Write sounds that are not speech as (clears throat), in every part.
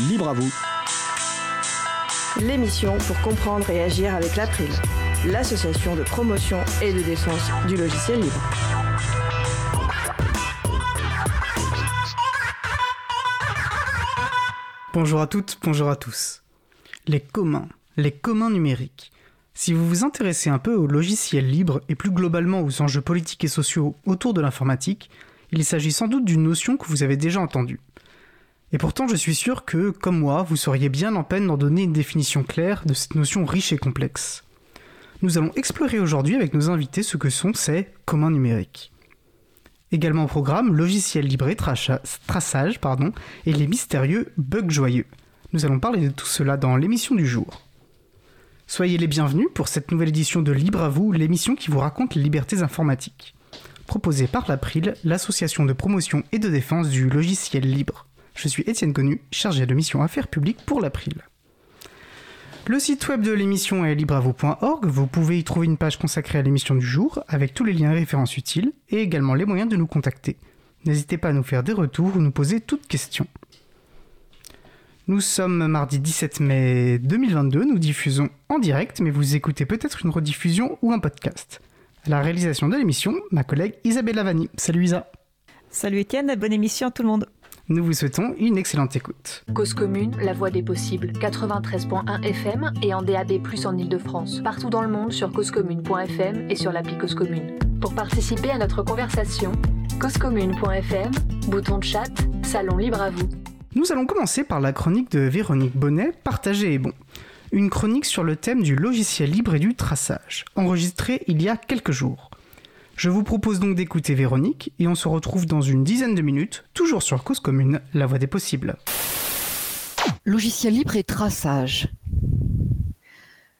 Libre à vous. L'émission pour comprendre et agir avec l'April, l'association de promotion et de défense du logiciel libre. Bonjour à toutes, bonjour à tous. Les communs, les communs numériques. Si vous vous intéressez un peu au logiciel libre et plus globalement aux enjeux politiques et sociaux autour de l'informatique, il s'agit sans doute d'une notion que vous avez déjà entendue. Et pourtant, je suis sûr que, comme moi, vous seriez bien en peine d'en donner une définition claire de cette notion riche et complexe. Nous allons explorer aujourd'hui avec nos invités ce que sont ces communs numériques. Également au programme, logiciel libre et traçage pardon, et les mystérieux bugs joyeux. Nous allons parler de tout cela dans l'émission du jour. Soyez les bienvenus pour cette nouvelle édition de Libre à vous, l'émission qui vous raconte les libertés informatiques. Proposée par l'April, l'association de promotion et de défense du logiciel libre. Je suis Étienne Connu, chargé de mission affaires publiques pour l'April. Le site web de l'émission est libreavou.org. Vous pouvez y trouver une page consacrée à l'émission du jour avec tous les liens et références utiles et également les moyens de nous contacter. N'hésitez pas à nous faire des retours ou nous poser toutes questions. Nous sommes mardi 17 mai 2022, nous diffusons en direct, mais vous écoutez peut-être une rediffusion ou un podcast. À la réalisation de l'émission, ma collègue Isabelle Lavani. Salut Isa. Salut Étienne, bonne émission à tout le monde. Nous vous souhaitons une excellente écoute. Cause commune, la voix des possibles, 93.1 FM et en DAB+, en Ile-de-France. Partout dans le monde sur causecommune.fm et sur l'appli Cause Commune. Pour participer à notre conversation, causecommune.fm, bouton de chat, salon libre à vous. Nous allons commencer par la chronique de Véronique Bonnet, Partagé et bon. Une chronique sur le thème du logiciel libre et du traçage, enregistrée il y a quelques jours. Je vous propose donc d'écouter Véronique et on se retrouve dans une dizaine de minutes, toujours sur Cause Commune, la voie des possibles. Logiciel libre et traçage.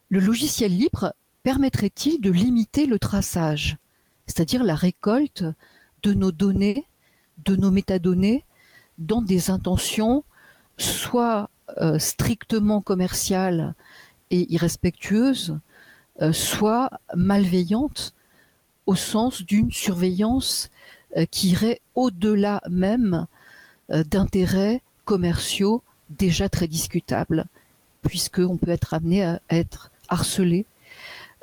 Le logiciel libre permettrait-il de limiter le traçage, c'est-à-dire la récolte de nos données, de nos métadonnées, dans des intentions soit euh, strictement commerciales et irrespectueuses, euh, soit malveillantes au sens d'une surveillance euh, qui irait au-delà même euh, d'intérêts commerciaux déjà très discutables, puisqu'on peut être amené à être harcelé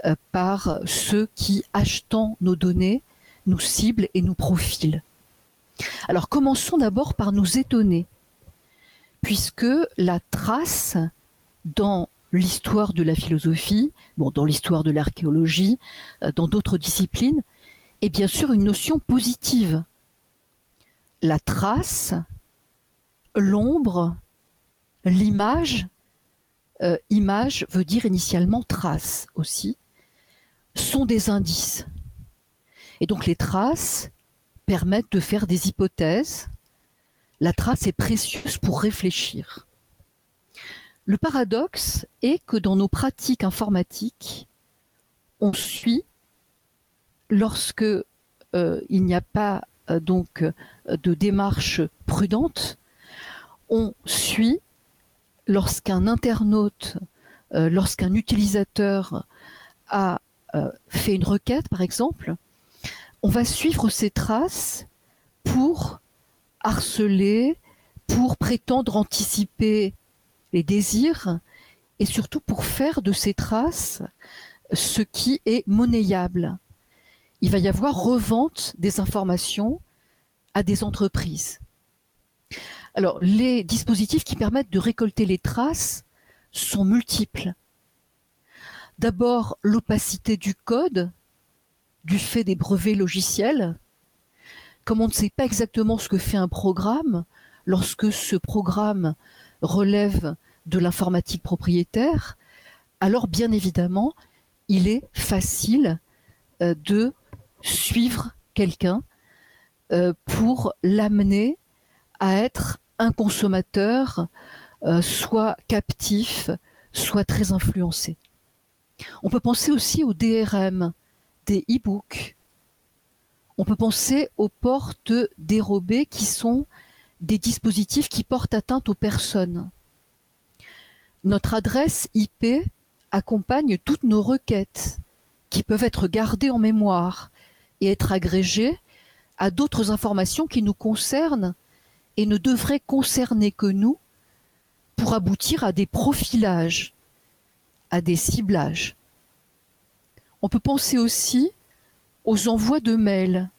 euh, par ceux qui, achetant nos données, nous ciblent et nous profilent. Alors commençons d'abord par nous étonner, puisque la trace dans l'histoire de la philosophie, bon, dans l'histoire de l'archéologie, euh, dans d'autres disciplines, est bien sûr une notion positive. La trace, l'ombre, l'image, euh, image veut dire initialement trace aussi, sont des indices. Et donc les traces permettent de faire des hypothèses. La trace est précieuse pour réfléchir. Le paradoxe est que dans nos pratiques informatiques, on suit lorsque euh, il n'y a pas euh, donc de démarche prudente, on suit lorsqu'un internaute, euh, lorsqu'un utilisateur a fait une requête, par exemple, on va suivre ces traces pour harceler, pour prétendre anticiper les désirs, et surtout pour faire de ces traces ce qui est monnayable. Il va y avoir revente des informations à des entreprises. Alors, les dispositifs qui permettent de récolter les traces sont multiples. D'abord, l'opacité du code, du fait des brevets logiciels. Comme on ne sait pas exactement ce que fait un programme, lorsque ce programme relève de l'informatique propriétaire, alors bien évidemment, il est facile euh, de suivre quelqu'un euh, pour l'amener à être un consommateur euh, soit captif, soit très influencé. On peut penser aussi au DRM, des e-books. On peut penser aux portes dérobées qui sont des dispositifs qui portent atteinte aux personnes. Notre adresse IP accompagne toutes nos requêtes qui peuvent être gardées en mémoire et être agrégées à d'autres informations qui nous concernent et ne devraient concerner que nous pour aboutir à des profilages, à des ciblages. On peut penser aussi aux envois de mails,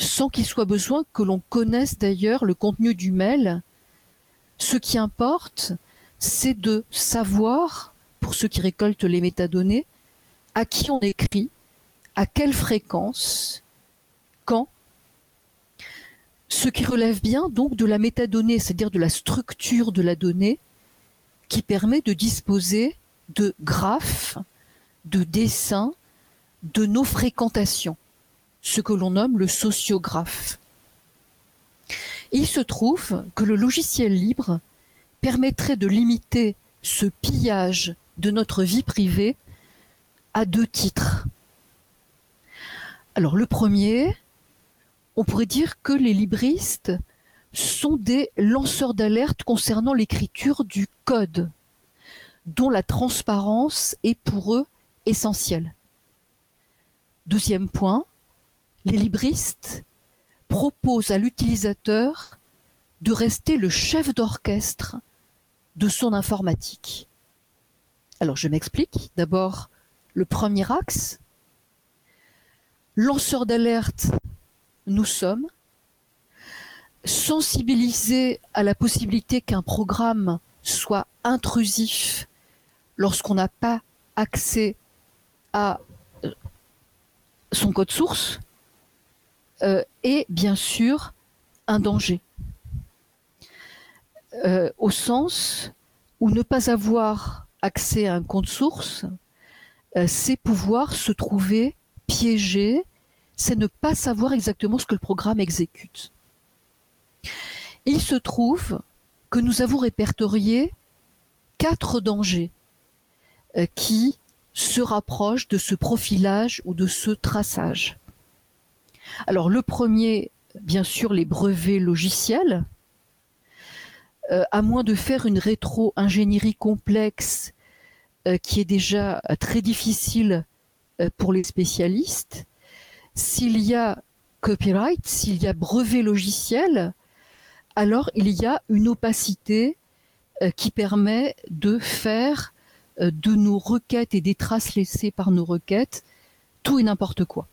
sans qu'il soit besoin que l'on connaisse d'ailleurs le contenu du mail. Ce qui importe, c'est de savoir, pour ceux qui récoltent les métadonnées, à qui on écrit, à quelle fréquence, quand, ce qui relève bien donc de la métadonnée, c'est-à-dire de la structure de la donnée, qui permet de disposer de graphes, de dessins, de nos fréquentations, ce que l'on nomme le sociographe. il se trouve que le logiciel libre permettrait de limiter ce pillage de notre vie privée à deux titres. Alors le premier, on pourrait dire que les libristes sont des lanceurs d'alerte concernant l'écriture du code, dont la transparence est pour eux essentielle. Deuxième point, les libristes proposent à l'utilisateur de rester le chef d'orchestre de son informatique. Alors je m'explique. D'abord, le premier axe, lanceur d'alerte, nous sommes, sensibilisés à la possibilité qu'un programme soit intrusif lorsqu'on n'a pas accès à euh, son code source, euh, et bien sûr un danger. Euh, au sens où ne pas avoir accès à un compte source, euh, c'est pouvoir se trouver piégé, c'est ne pas savoir exactement ce que le programme exécute. Il se trouve que nous avons répertorié quatre dangers euh, qui se rapprochent de ce profilage ou de ce traçage. Alors le premier, bien sûr, les brevets logiciels. Euh, à moins de faire une rétro-ingénierie complexe euh, qui est déjà euh, très difficile pour les spécialistes, s'il y a copyright, s'il y a brevet logiciel, alors il y a une opacité qui permet de faire de nos requêtes et des traces laissées par nos requêtes tout et n'importe quoi.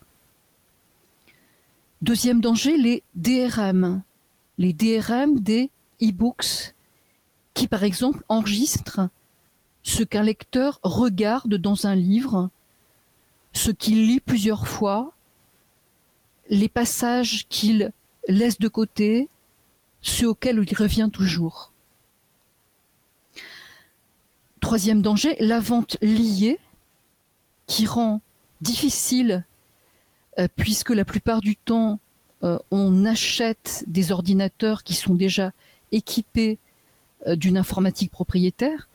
Deuxième danger, les DRM. Les DRM des e-books qui, par exemple, enregistrent ce qu'un lecteur regarde dans un livre, ce qu'il lit plusieurs fois, les passages qu'il laisse de côté, ceux auxquels il revient toujours. Troisième danger, la vente liée, qui rend difficile, puisque la plupart du temps, euh, on achète des ordinateurs qui sont déjà équipés euh, d'une informatique propriétaire,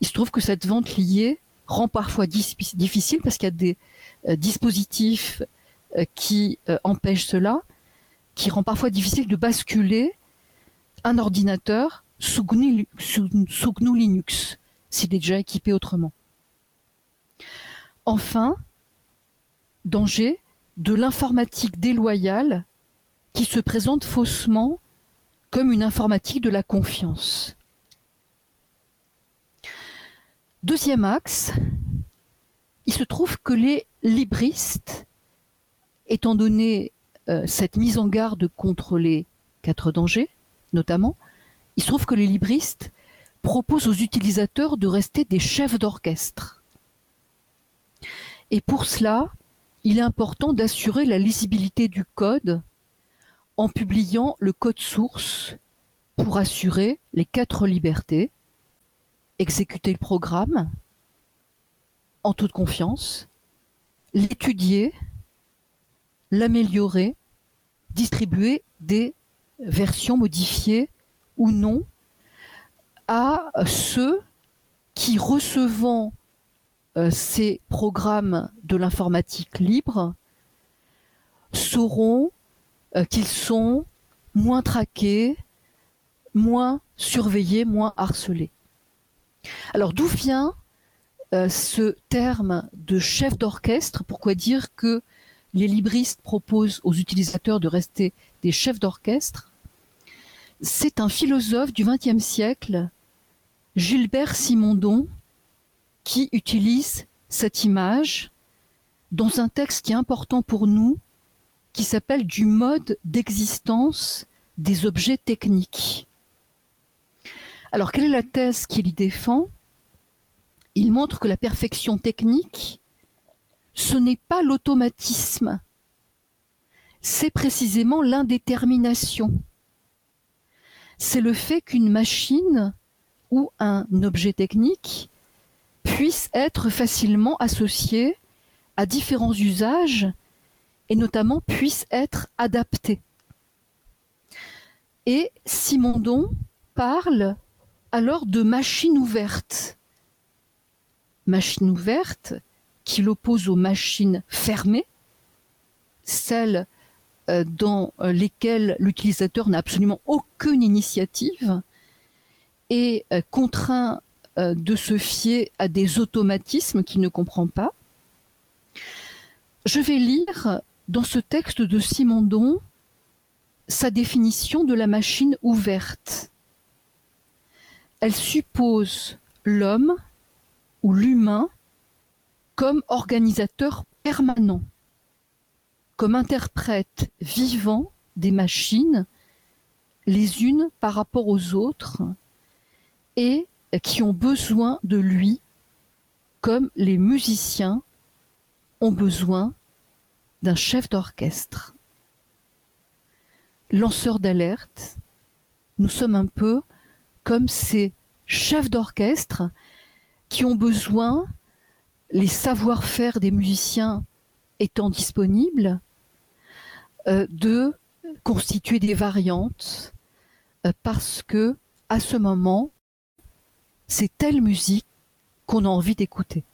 il se trouve que cette vente liée rend parfois difficile parce qu'il y a des euh, dispositifs euh, qui empêchent cela, qui rend parfois difficile de basculer un ordinateur sous GNU, Linux s'il est déjà équipé autrement. Enfin, danger de l'informatique déloyale qui se présente faussement comme une informatique de la confiance. Deuxième axe, il se trouve que les libristes, étant donné euh, cette mise en garde contre les quatre dangers, notamment, il se trouve que les libristes proposent aux utilisateurs de rester des chefs d'orchestre. Et pour cela, il est important d'assurer la lisibilité du code en publiant le code source pour assurer les quatre libertés, exécuter le programme en toute confiance, l'étudier, l'améliorer, distribuer des versions modifiées ou non à ceux qui recevant ces programmes de l'informatique libre sauront euh, qu'ils sont moins traqués, moins surveillés, moins harcelés. Alors d'où vient euh, ce terme de chef d'orchestre? Pourquoi dire que les libristes proposent aux utilisateurs de rester des chefs d'orchestre? C'est un philosophe du XXe siècle Gilbert Simondon qui utilise cette image dans un texte qui est important pour nous, qui s'appelle du mode d'existence des objets techniques. Alors, quelle est la thèse qu'il y défend? Il montre que la perfection technique, ce n'est pas l'automatisme, c'est précisément l'indétermination. C'est le fait qu'une machine ou un objet technique puisse être facilement associé à différents usages et notamment puisse être adapté. Et Simondon parle alors de machine ouverte. Machine ouverte qui l'oppose aux machines fermées, celles euh, dans lesquelles l'utilisateur n'a absolument aucune initiative et euh, contraint euh, de se fier à des automatismes qu'il ne comprend pas. Je vais lire dans ce texte de Simondon sa définition de la machine ouverte. Elle suppose l'homme ou l'humain comme organisateur permanent, comme interprète vivant des machines, les unes par rapport aux autres, et qui ont besoin de lui, comme les musiciens ont besoin d'un chef d'orchestre. Lanceurs d'alerte, nous sommes un peu comme ces chefs d'orchestre qui ont besoin, les savoir-faire des musiciens étant disponibles, euh, de constituer des variantes euh, parce que à ce moment, c'est telle musique qu'on a envie d'écouter.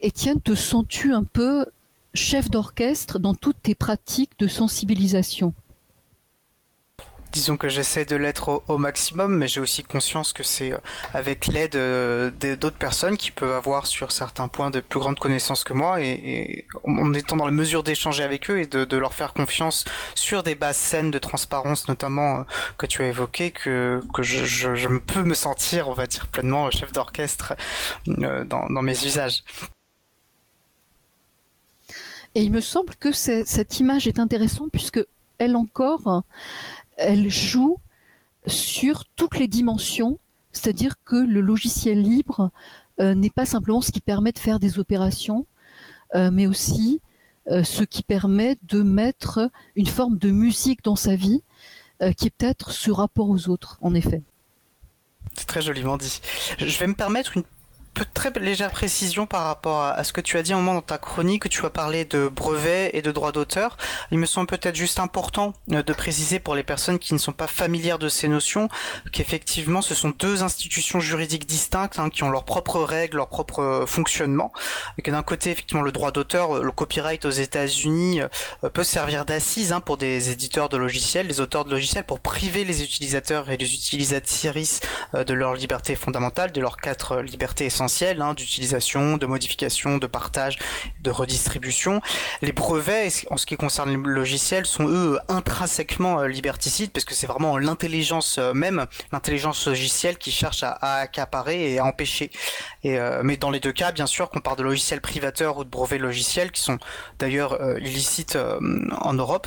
Étienne, te sens-tu un peu chef d'orchestre dans toutes tes pratiques de sensibilisation? Disons que j'essaie de l'être au, maximum, mais j'ai aussi conscience que c'est euh, avec l'aide euh, d'autres personnes qui peuvent avoir sur certains points de plus grandes connaissances que moi, et, en étant dans la mesure d'échanger avec eux et de, leur faire confiance sur des bases saines de transparence, notamment euh, que tu as évoqué, que, je, peux me sentir, on va dire, pleinement chef d'orchestre dans mes usages. Et il me semble que cette image est intéressante puisque elle encore, elle joue sur toutes les dimensions, c'est-à-dire que le logiciel libre euh, n'est pas simplement ce qui permet de faire des opérations, euh, mais aussi euh, ce qui permet de mettre une forme de musique dans sa vie, qui est peut-être ce rapport aux autres, en effet. C'est très joliment dit. Je vais me permettre une très légère précision par rapport à, ce que tu as dit un moment dans ta chronique, tu as parlé de brevets et de droits d'auteur. Il me semble peut-être juste important euh, de préciser pour les personnes qui ne sont pas familières de ces notions qu'effectivement ce sont deux institutions juridiques distinctes hein, qui ont leurs propres règles, leur propre euh, fonctionnement. Et que d'un côté, effectivement, le droit d'auteur, le copyright aux États-Unis euh, peut servir d'assise hein, pour des éditeurs de logiciels, des auteurs de logiciels, pour priver les utilisateurs et les utilisatrices de leur liberté fondamentale, de leurs quatre libertés essentielles Hein, d'utilisation, de modification, de partage, de redistribution. Les brevets, en ce qui concerne les logiciels, sont eux intrinsèquement euh, liberticides parce que c'est vraiment l'intelligence euh, même, l'intelligence logicielle qui cherche à, accaparer et à empêcher. Euh, mais dans les deux cas, bien sûr, qu'on parle de logiciels privateurs ou de brevets logiciels qui sont d'ailleurs illicites en Europe,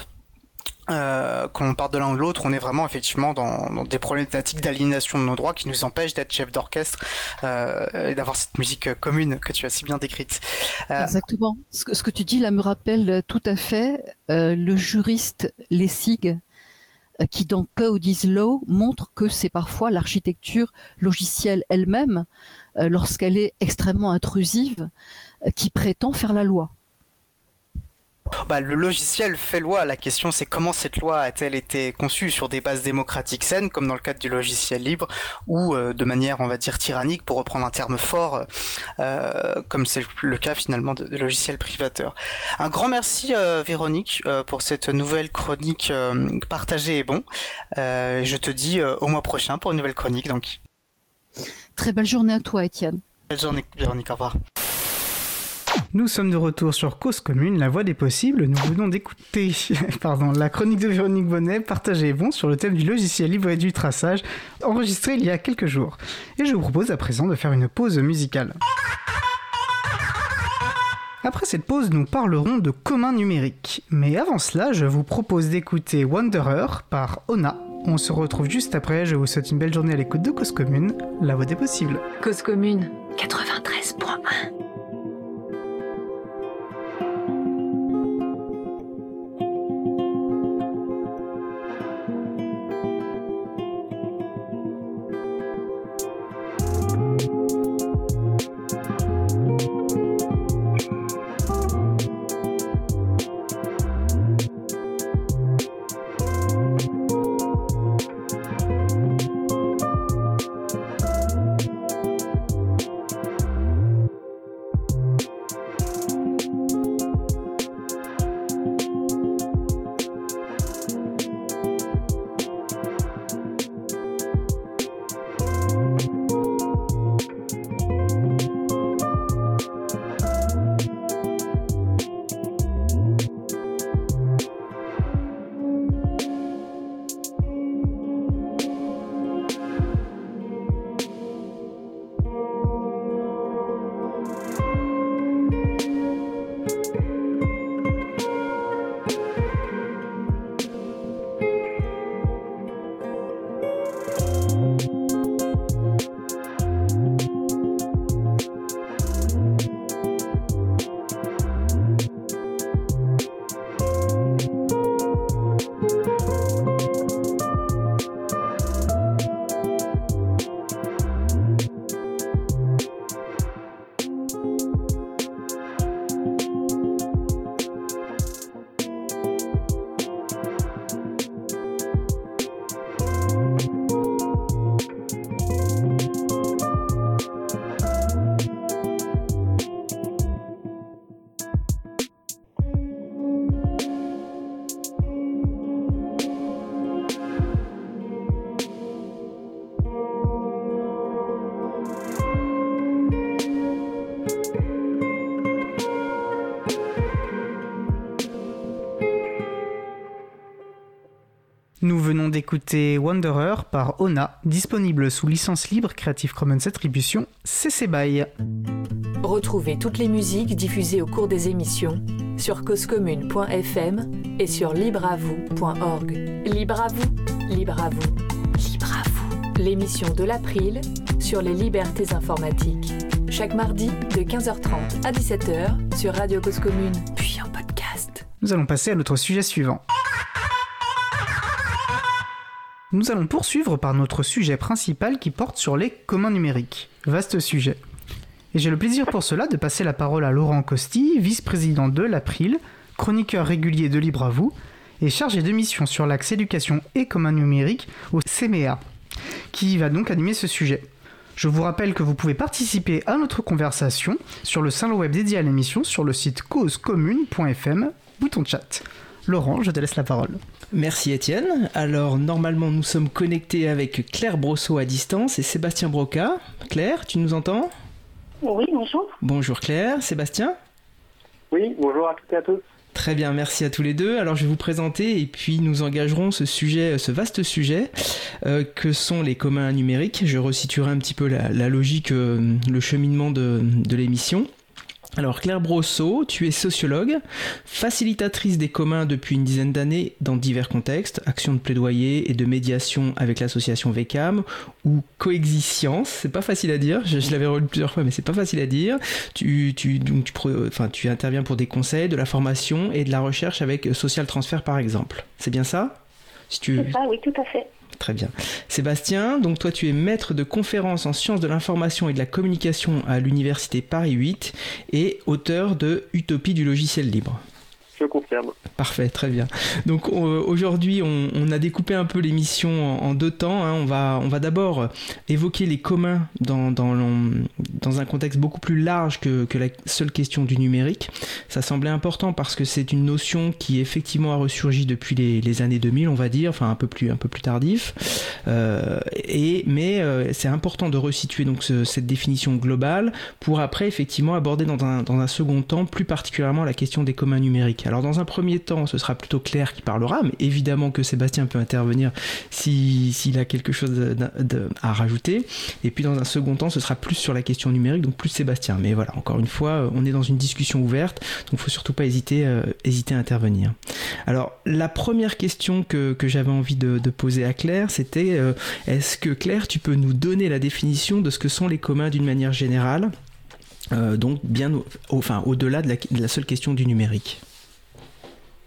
euh, quand on part de l'un ou l'autre, on est vraiment effectivement dans, des problématiques d'aliénation de nos droits qui nous empêchent d'être chef d'orchestre euh, et d'avoir cette musique commune que tu as si bien décrite. Euh, Exactement. Ce que, ce que, tu dis là me rappelle tout à fait euh, le juriste Lessig euh, qui dans Code is Law montre que c'est parfois l'architecture logicielle elle-même, lorsqu'elle est extrêmement intrusive, qui prétend faire la loi. Bah, le logiciel fait loi. La question, c'est comment cette loi a-t-elle été conçue sur des bases démocratiques saines, comme dans le cadre du logiciel libre, ou euh, de manière, on va dire, tyrannique, pour reprendre un terme fort, euh, comme c'est le cas finalement de, logiciels privateurs. Un grand merci, euh, Véronique, pour cette nouvelle chronique partagée et bon. je te dis au mois prochain pour une nouvelle chronique. Donc. Très belle journée à toi, Étienne. Belle journée, Véronique. Au revoir. Nous sommes de retour sur Cause Commune, la voie des possibles. Nous venons d'écouter (laughs) pardon, la chronique de Véronique Bonnet, partagée et bon sur le thème du logiciel libre et du traçage, enregistré il y a quelques jours. Et je vous propose à présent de faire une pause musicale. Après cette pause, nous parlerons de commun numérique. Mais avant cela, je vous propose d'écouter Wanderer par Ona. On se retrouve juste après, je vous souhaite une belle journée à l'écoute de Cause Commune, la voie des possibles. Cause commune 93.1 D'écouter Wanderer par Ona, disponible sous licence libre Creative Commons Attribution CC BY. Retrouvez toutes les musiques diffusées au cours des émissions sur causecommune.fm et sur libreavoue.org. Libre à vous, libre à vous, libre à vous. L'émission de l'April sur les libertés informatiques. Chaque mardi de 15h30 à 17h sur Radio Cause Commune, puis en podcast. Nous allons passer à notre sujet suivant. Nous allons poursuivre par notre sujet principal qui porte sur les communs numériques. Vaste sujet. Et j'ai le plaisir pour cela de passer la parole à Laurent Costi, vice-président de l'April, chroniqueur régulier de Libre à vous, et chargé de mission sur l'axe éducation et communs numériques au CMEA, qui va donc animer ce sujet. Je vous rappelle que vous pouvez participer à notre conversation sur le salon web dédié à l'émission sur le site causecommune.fm, bouton chat. Laurent, je te laisse la parole. Merci Étienne. Alors normalement nous sommes connectés avec Claire Brosseau à distance et Sébastien Broca. Claire, tu nous entends? Oui, bonjour. Bonjour Claire, Sébastien? Oui, bonjour à toutes et à tous. Très bien, merci à tous les deux. Alors je vais vous présenter et puis nous engagerons ce sujet, ce vaste sujet euh, que sont les communs numériques. Je resituerai un petit peu la, la logique, euh, le cheminement de, de l'émission. Alors Claire Brosseau, tu es sociologue, facilitatrice des communs depuis une dizaine d'années dans divers contextes, actions de plaidoyer et de médiation avec l'association VECAM ou coexistence, c'est pas facile à dire, je, l'avais relu plusieurs fois mais c'est pas facile à dire. Tu, tu, donc, tu, enfin, tu interviens pour des conseils, de la formation et de la recherche avec Social Transfer par exemple. C'est bien ça? Si tu... C'est ça, oui, tout à fait. Très bien. Sébastien, donc toi tu es maître de conférences en sciences de l'information et de la communication à l'université Paris 8 et auteur de Utopie du logiciel libre. Je confirme. Parfait, très bien. Donc aujourd'hui, on, a découpé un peu l'émission en, deux temps. Hein. On va, on va d'abord évoquer les communs dans, dans, un contexte beaucoup plus large que, que, la seule question du numérique. Ça semblait important parce que c'est une notion qui effectivement a ressurgi depuis les, les, années 2000, on va dire, enfin un peu plus, un peu plus tardif. Euh, et, mais euh, c'est important de resituer donc cette définition globale pour après effectivement aborder dans un, dans un second temps plus particulièrement la question des communs numériques. Alors dans un premier temps, ce sera plutôt Claire qui parlera, mais évidemment que Sébastien peut intervenir s'il a quelque chose à rajouter. Et puis dans un second temps, ce sera plus sur la question numérique, donc plus Sébastien. Mais voilà, encore une fois, on est dans une discussion ouverte, donc il ne faut surtout pas hésiter, euh, hésiter à intervenir. Alors la première question que, que j'avais envie de, poser à Claire, c'était euh, est-ce que Claire, tu peux nous donner la définition de ce que sont les communs d'une manière générale? Euh, donc bien enfin, au-delà de la seule question du numérique.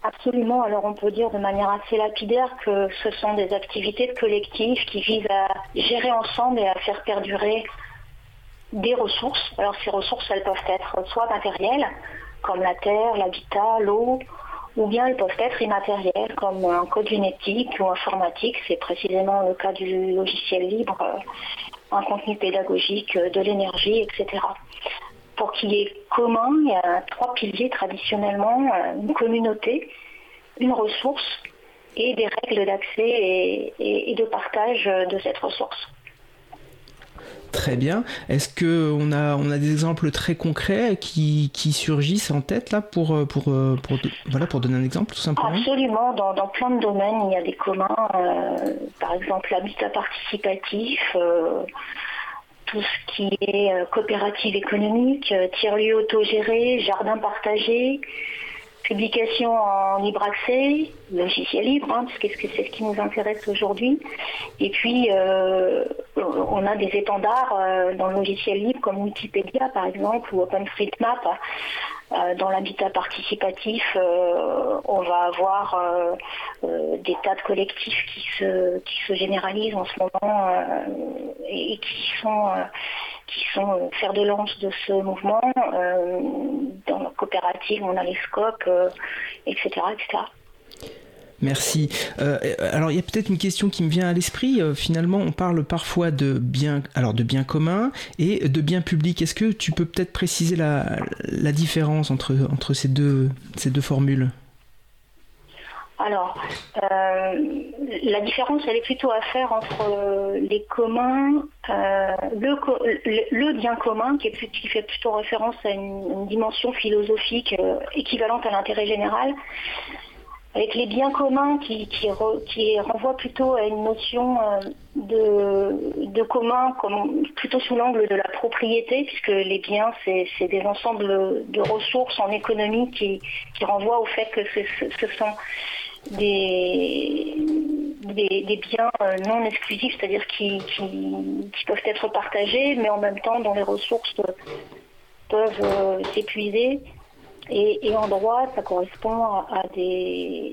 Absolument. Alors on peut dire de manière assez lapidaire que ce sont des activités collectives qui visent à gérer ensemble et à faire perdurer des ressources. Alors ces ressources, elles peuvent être soit matérielles, comme la terre, l'habitat, l'eau, ou bien elles peuvent être immatérielles, comme un code génétique ou informatique. C'est précisément le cas du logiciel libre, euh, un contenu pédagogique, euh, de l'énergie, etc pour qu'il y ait commun, il y a trois piliers traditionnellement, euh, une communauté, une ressource et des règles d'accès et, de partage de cette ressource. Très bien. Est-ce qu'on a, on a des exemples très concrets qui, surgissent en tête là pour, euh, pour, euh, pour, voilà, pour donner un exemple tout simplement? Absolument. Dans, plein de domaines, il y a des communs. par exemple, l'habitat participatif tout ce qui est euh, coopérative économique, euh, tiers-lieux autogérés, jardin partagé, publication en libre accès, logiciel libre, hein, parce que c'est ce qui nous intéresse aujourd'hui. Et puis, euh, on a des étendards dans le logiciel libre comme Wikipédia, par exemple, ou OpenStreetMap. Euh, dans l'habitat participatif, euh, on va avoir euh, des tas de collectifs qui se, qui se généralisent en ce moment et qui sont qui sont fer de lance de ce mouvement. dans la coopérative, on a les scopes, etc. Merci. Euh, alors il y a peut-être une question qui me vient à l'esprit. Euh, finalement, on parle parfois de biens, alors de biens communs et de biens publics. Est-ce que tu peux peut-être préciser la, différence entre, ces, deux, formules? Alors, euh, la différence, elle est plutôt à faire entre les communs, le, bien commun, qui, fait plutôt référence à une dimension philosophique équivalente à l'intérêt général, avec les biens communs qui, qui, renvoient plutôt à une notion euh, de, de commun, comme, plutôt sous l'angle de la propriété, puisque les biens, c'est des ensembles de ressources en économie qui, qui renvoient au fait que ce, sont des, des, biens euh, non exclusifs, c'est-à-dire qui, qui, peuvent être partagés, mais en même temps dont les ressources peuvent euh, s'épuiser. Et, en droit, ça correspond à euh,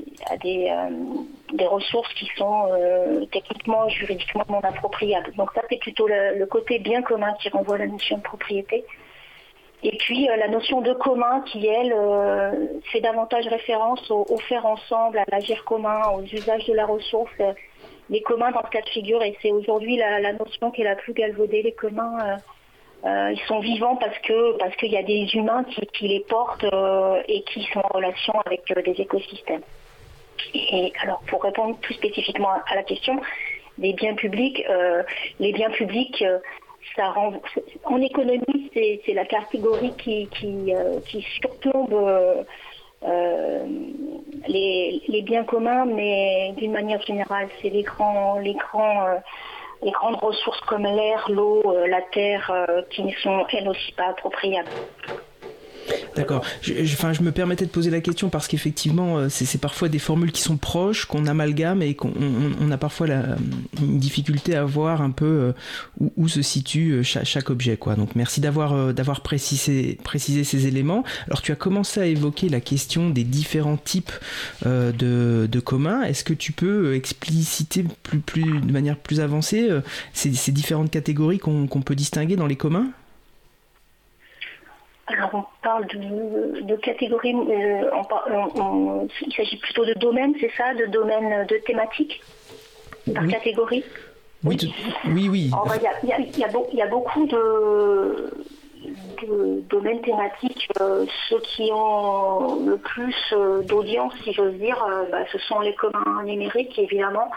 des ressources qui sont euh, techniquement, juridiquement non appropriables. Donc ça, c'est plutôt le, côté bien commun qui renvoie à la notion de propriété. Et puis euh, la notion de commun qui, elle, fait davantage référence au, faire ensemble, à l'agir commun, aux usages de la ressource. les communs dans ce cas de figure, et c'est aujourd'hui la, notion qui est la plus galvaudée, les communs euh, ils sont vivants parce que parce qu'il y a des humains qui, les portent euh, et qui sont en relation avec euh, des écosystèmes. Et alors pour répondre plus spécifiquement à la question des biens publics, les biens publics, ça rend, en économie c'est la catégorie qui qui, surplombe les, les, biens communs, mais d'une manière générale, c'est les les grands les grandes ressources comme l'air, l'eau, euh, la terre, euh, qui ne sont elles aussi pas appropriables. D'accord. Je, me permettais de poser la question parce qu'effectivement, euh, c'est parfois des formules qui sont proches, qu'on amalgame et qu'on on, a parfois une difficulté à voir un peu où, où se situe chaque, chaque, objet. Donc merci d'avoir précisé, ces éléments. Alors tu as commencé à évoquer la question des différents types de, communs. Est-ce que tu peux expliciter de manière plus avancée ces différentes catégories qu'on peut distinguer dans les communs? Alors on parle de, catégories, il s'agit plutôt de domaines, c'est ça, de domaines de thématiques par catégorie? Oui, oui, oui. Il y, a beaucoup de, domaines thématiques. Euh, ceux qui ont le plus euh, d'audience, si j'ose dire, euh, bah, ce sont les communs numériques, évidemment.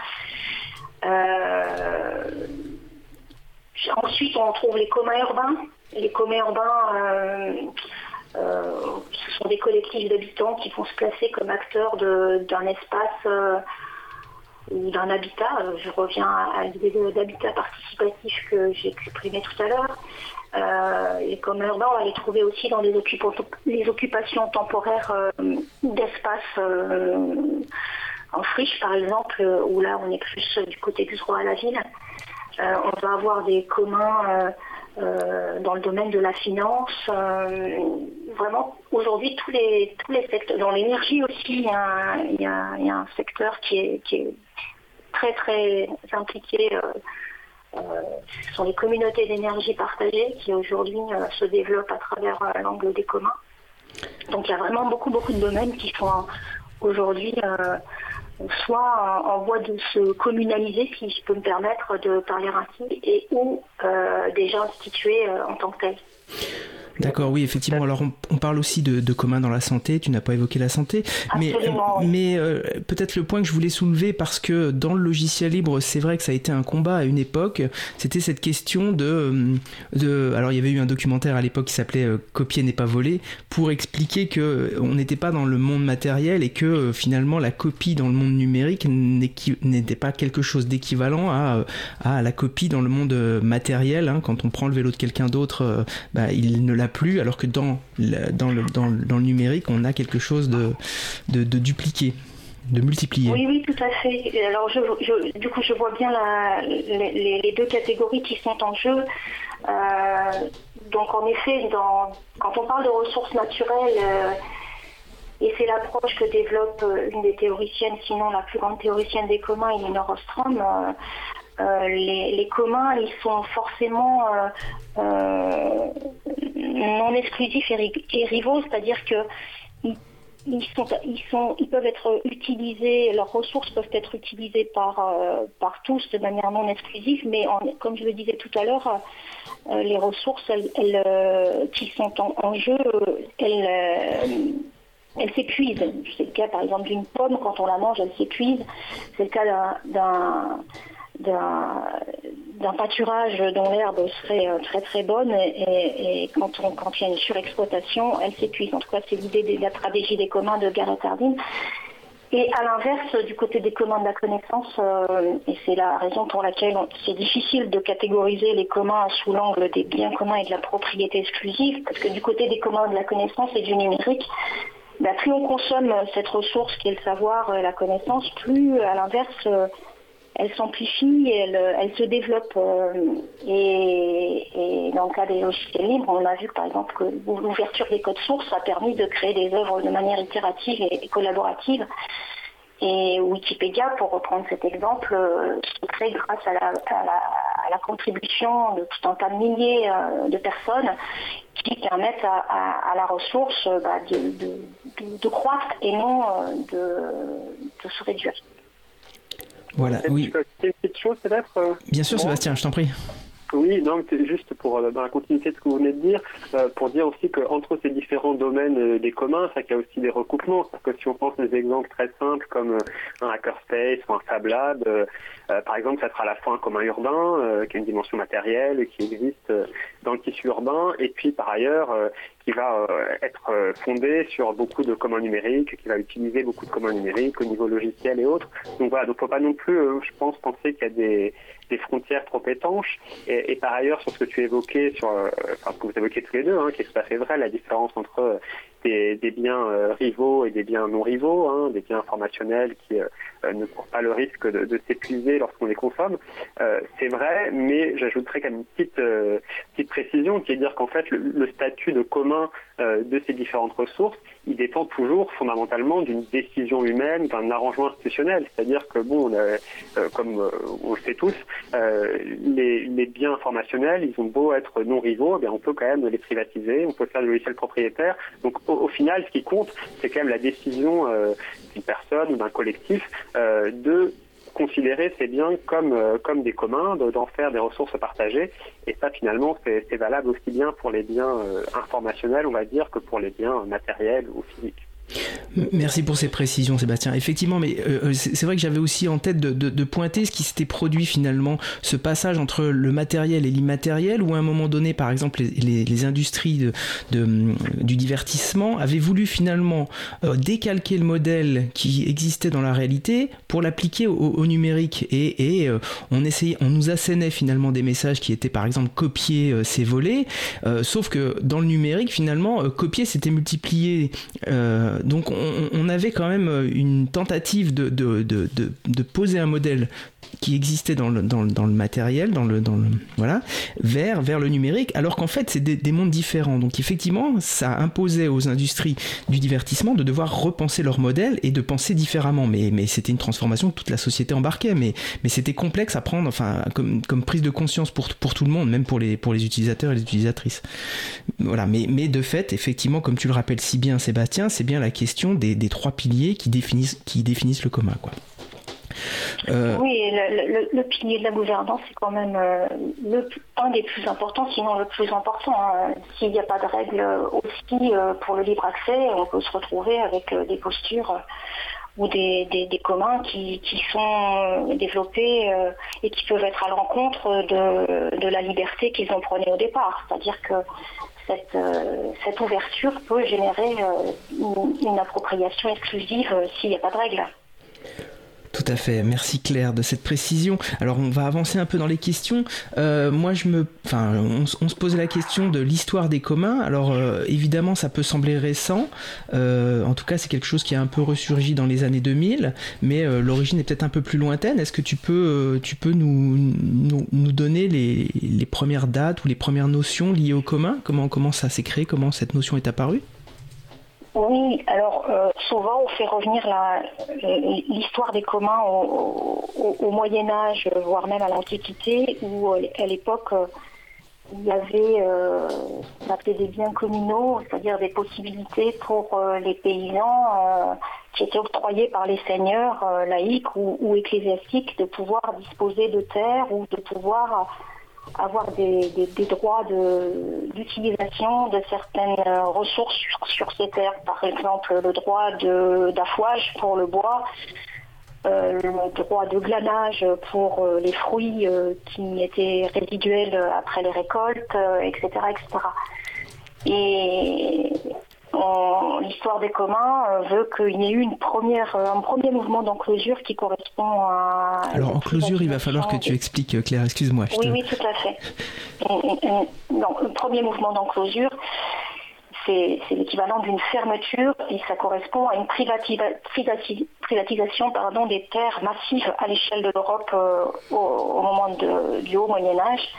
ensuite, on trouve les communs urbains. Les communs urbains, ce sont des collectifs d'habitants qui vont se placer comme acteurs d'un espace ou d'un habitat. Euh, je reviens à l'idée d'habitat participatif que j'ai exprimé tout à l'heure. Euh, les communs urbains, on va les trouver aussi dans les, les occupations temporaires euh, d'espace en friche, par exemple, où là on est plus du côté du droit à la ville. on va avoir des communs dans le domaine de la finance. vraiment, aujourd'hui, tous les, tous les secteurs, dans l'énergie aussi, il y, a, un secteur qui est très très impliqués euh, euh, ce sont les communautés d'énergie partagées qui aujourd'hui euh, se développent à travers l'angle des communs. Donc il y a vraiment beaucoup beaucoup de domaines qui sont aujourd'hui soit en voie de se communaliser, si je peux me permettre de parler ainsi, et ou déjà institués en tant que tels. D'accord, oui, effectivement. Alors, on, parle aussi de, de, commun dans la santé. Tu n'as pas évoqué la santé, mais, mais euh, peut-être le point que je voulais soulever parce que dans le logiciel libre, c'est vrai que ça a été un combat à une époque. C'était cette question de, euh, de, alors il y avait eu un documentaire à l'époque qui s'appelait euh, "Copier n'est pas volé" pour expliquer que on n'était pas dans le monde matériel et que finalement la copie dans le monde numérique n'était pas quelque chose d'équivalent à, à la copie dans le monde matériel. Hein. Quand on prend le vélo de quelqu'un d'autre, bah, il ne l'a plus, alors que dans, dans, le, dans, le numérique, on a quelque chose de, de, dupliqué de multiplier. Oui, oui, tout à fait. Alors, du coup, je vois bien les, deux catégories qui sont en jeu. Euh, donc, en effet, quand on parle de ressources naturelles, euh, et c'est l'approche que développe euh, une des théoriciennes, sinon la plus grande théoricienne des communs, Elinor Ostrom, euh, les, communs, ils sont forcément euh, euh, non exclusifs et, rivaux, c'est-à-dire que ils, sont, ils, sont, ils peuvent être utilisés, leurs ressources peuvent être utilisées par, par tous de manière non exclusive, mais comme je le disais tout à l'heure, les ressources elles, qui sont en, jeu, elles, elles s'épuisent. C'est le cas par exemple d'une pomme, quand on la mange, elle s'épuise. C'est le cas d'un d'un pâturage dont l'herbe serait euh, très très bonne et, quand, on, quand il y a une surexploitation, elle s'épuise. En tout cas, c'est l'idée de la stratégie des communs de Gareth Hardin. Et à l'inverse, du côté des communs de la connaissance, euh, et c'est la raison pour laquelle c'est difficile de catégoriser les communs sous l'angle des biens communs et de la propriété exclusive, parce que du côté des communs de la connaissance et du numérique, bah, plus on consomme cette ressource qui est le savoir et la connaissance, plus à l'inverse, elle s'amplifie, elle, se développe. Euh, et, dans le cas des logiciels libres, on a vu par exemple que l'ouverture des codes sources a permis de créer des œuvres de manière itérative et, collaborative. Et Wikipédia, pour reprendre cet exemple, euh, se crée grâce à la, contribution de tout un tas de milliers euh, de personnes qui permettent à, la ressource bah, de, croître et non de se réduire. Voilà, oui. Une petite chose peut-être Bien sûr, Sébastien, je t'en prie. Oui, donc juste pour euh, dans la continuité de ce que vous venez de dire, euh, pour dire aussi qu'entre ces différents domaines des communs, ça qu'il y a aussi des recoupements. cest que si on pense des exemples très simples comme un hackerspace ou un Fab Lab, par exemple, ça sera à la fois un commun urbain qui a une dimension matérielle qui existe dans le tissu urbain, et puis par ailleurs qui va être fondé sur beaucoup de communs numériques, qui va utiliser beaucoup de communs numériques au niveau logiciel et autres. Donc voilà, donc faut pas non plus, je pense, penser qu'il y a des des frontières trop étanches. Et, par ailleurs, sur ce que tu évoquais, sur, euh, ce que vous évoquez tous les deux, hein, qui est tout à fait vrai, la différence entre euh, des, biens rivaux et des biens non rivaux, hein, des biens informationnels qui ne courent pas le risque de, s'épuiser lorsqu'on les consomme. c'est vrai, mais j'ajouterais quand même une petite, petite précision qui est de dire qu'en fait le, statut de commun de ces différentes ressources, il dépend toujours fondamentalement d'une décision humaine, d'un arrangement institutionnel. C'est-à-dire que bon, comme on le sait tous, les, les biens informationnels, ils ont beau être non rivaux, eh on peut quand même les privatiser, on peut faire du logiciel propriétaire. Donc au, final, ce qui compte, c'est quand même la décision euh, d'une personne ou d'un collectif euh, de considérer ces biens comme, euh, comme des communs, d'en faire des ressources partagées. Et ça, finalement, c'est valable aussi bien pour les biens informationnels, on va dire, que pour les biens matériels ou physiques. Merci pour ces précisions, Sébastien. Effectivement, mais euh, euh, c'est vrai que j'avais aussi en tête de, pointer ce qui s'était produit finalement, ce passage entre le matériel et l'immatériel, où à un moment donné, par exemple, les, industries de, du divertissement avaient voulu finalement euh, décalquer le modèle qui existait dans la réalité pour l'appliquer au, numérique. Et, on essayait, on nous assénait finalement des messages qui étaient par exemple copiés, c'est volé, sauf que dans le numérique, finalement, copier c'était multiplié donc on, avait quand même euh, une tentative de, de poser un modèle qui existait dans le, dans, dans le matériel, dans le, dans le, voilà, vers, vers le numérique, alors qu'en fait, c'est des, mondes différents. Donc, effectivement, ça imposait aux industries du divertissement de devoir repenser leur modèle et de penser différemment. Mais, mais c'était une transformation que toute la société embarquait. Mais, mais c'était complexe à prendre, enfin, comme, comme prise de conscience pour, pour tout le monde, même pour les, pour les utilisateurs et les utilisatrices. Voilà. Mais, mais de fait, effectivement, comme tu le rappelles si bien, Sébastien, c'est bien la question des, des trois piliers qui définissent, qui définissent le commun, quoi. Euh, oui, le, pilier de la gouvernance, c'est quand même euh, le, un des plus importants, sinon le plus important. Hein. S'il n'y a pas de règles aussi euh, pour le libre accès, on peut se retrouver avec des postures ou des, communs qui, sont développés et qui peuvent être à l'encontre de, la liberté qu'ils ont prônée au départ. C'est-à-dire que cette, ouverture peut générer une appropriation exclusive s'il n'y a pas de règles. Tout à fait. Merci Claire de cette précision. Alors on va avancer un peu dans les questions. Euh, moi je me, enfin on, se posait la question de l'histoire des communs. Alors euh, évidemment ça peut sembler récent. Euh, en tout cas c'est quelque chose qui a un peu ressurgi dans les années 2000, mais l'origine est peut-être un peu plus lointaine. Est-ce que tu peux, tu peux nous, nous, donner les, les, premières dates ou les premières notions liées aux communs? Comment comment ça s'est créé? Comment cette notion est apparue? Oui, alors euh, souvent on fait revenir l'histoire des communs au, Moyen Âge, voire même à l'Antiquité, où euh, à l'époque euh, il y avait on des biens communaux, c'est-à-dire des possibilités pour les paysans qui étaient octroyés par les seigneurs laïcs ou, ou, ecclésiastiques de pouvoir disposer de terres ou de pouvoir avoir des, droits d'utilisation de, certaines euh, ressources sur, ces terres. Par exemple, le droit d'affouage pour le bois, euh, le droit de glanage pour euh, les fruits qui étaient résiduels après les récoltes, etc., etc. Et l'histoire des communs euh, veut qu'il y ait eu une première, euh, un premier mouvement d'enclosure qui correspond à... Alors enclosure, il va falloir que tu expliques, Claire, excuse-moi. Oui, oui, tout à fait. le premier mouvement d'enclosure, c'est l'équivalent d'une fermeture et ça correspond à une privatisation pardon, des terres massives à l'échelle de l'Europe euh, au, moment du haut Moyen Âge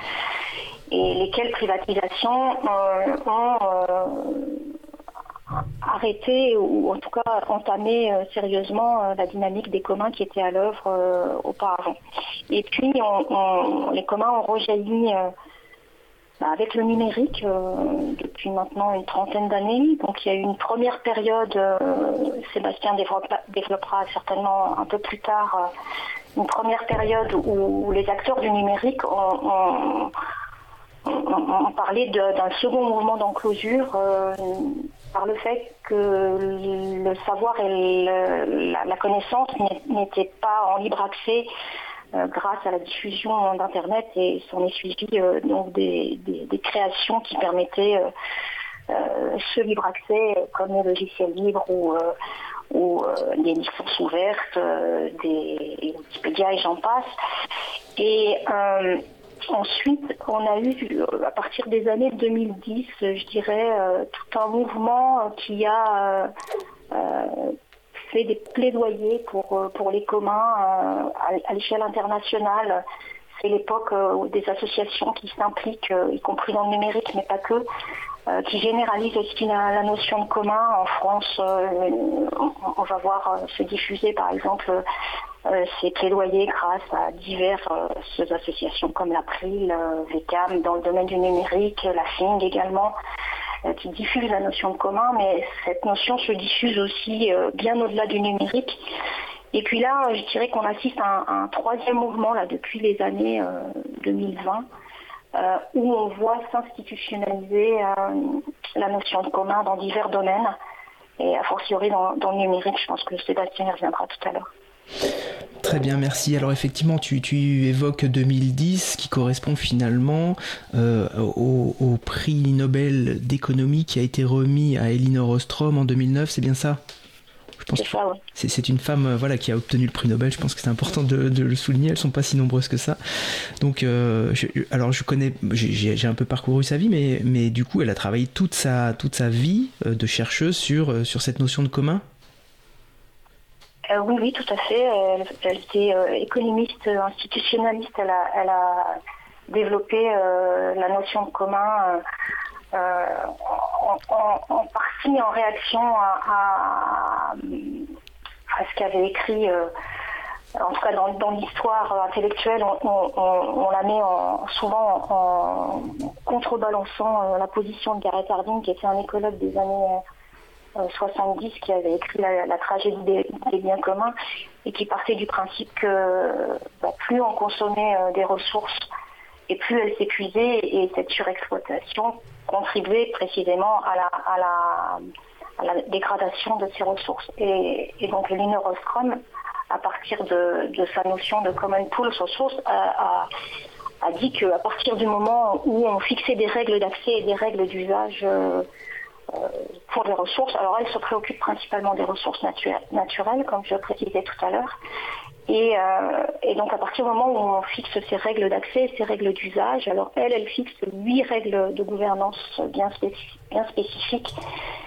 et lesquelles privatisations ont arrêter ou en tout cas entamer euh, sérieusement euh, la dynamique des communs qui étaient à l'œuvre euh, auparavant. Et puis les communs ont rejailli bah, avec le numérique depuis maintenant une trentaine d'années. Donc il y a eu une première période, Sébastien développera, certainement un peu plus tard, une première période où, les acteurs du numérique ont, parlé d'un second mouvement d'enclosure par le fait que le savoir et la, connaissance n'étaient pas en libre accès euh, grâce à la diffusion d'Internet et s'en est suivi euh, donc des, créations qui permettaient euh, ce libre accès comme le logiciel libre ou, ou des licences ouvertes, des Wikipédia et j'en passe. Et ensuite, on a eu, à partir des années 2010, je dirais, tout un mouvement qui a fait des plaidoyers pour, pour les communs à l'échelle internationale c'est l'époque où des associations qui s'impliquent, y compris dans le numérique, mais pas que, euh, qui généralise aussi la, notion de commun. En France, euh, on, va voir euh, se diffuser par exemple ces plaidoyers grâce à diverses associations comme l'April, VECAM dans le domaine du numérique, la FING également qui diffusent la notion de commun, mais cette notion se diffuse aussi bien au-delà du numérique. Et puis là, je dirais qu'on assiste à un, troisième mouvement là, depuis les années 2020, euh, où on voit s'institutionnaliser euh, la notion de commun dans divers domaines, et a fortiori dans, le numérique, je pense que Sébastien y reviendra tout à l'heure. Très bien, merci. Alors effectivement, tu, évoques 2010 qui correspond finalement euh, au, au, prix Nobel d'économie qui a été remis à Elinor Ostrom en 2009, c'est bien ça? C'est une femme euh, voilà, qui a obtenu le prix Nobel. Je pense que c'est important de, le souligner. Elles sont pas si nombreuses que ça. Donc, euh, alors je connais, j'ai un peu parcouru sa vie, mais, mais du coup, elle a travaillé toute sa, toute sa vie de chercheuse sur, sur cette notion de commun. Oui, oui, tout à fait. Elle, était économiste institutionnaliste. Elle a, développé la notion de commun euh, en, partie en réaction à, ce qu'avait écrit euh, en tout cas dans, l'histoire intellectuelle, on, la met souvent en, contrebalançant euh, la position de Gareth Harding, qui était un écologue des années 70, qui avait écrit la, tragédie des, biens communs, et qui partait du principe que bah, plus on consommait des ressources, et plus elles s'épuisaient, et cette surexploitation contribuer précisément à la, dégradation de ces ressources. Et, donc Elinor Ostrom, à partir de, sa notion de common pool ressources, a, dit qu'à partir du moment où on fixait des règles d'accès et des règles d'usage euh, euh, pour les ressources, alors elle se préoccupe principalement des ressources naturelles, comme je précisais tout à l'heure, euh, et, donc à partir du moment où on fixe ces règles d'accès, ces règles d'usage, alors elle, elle fixe huit règles de gouvernance bien, spécifiques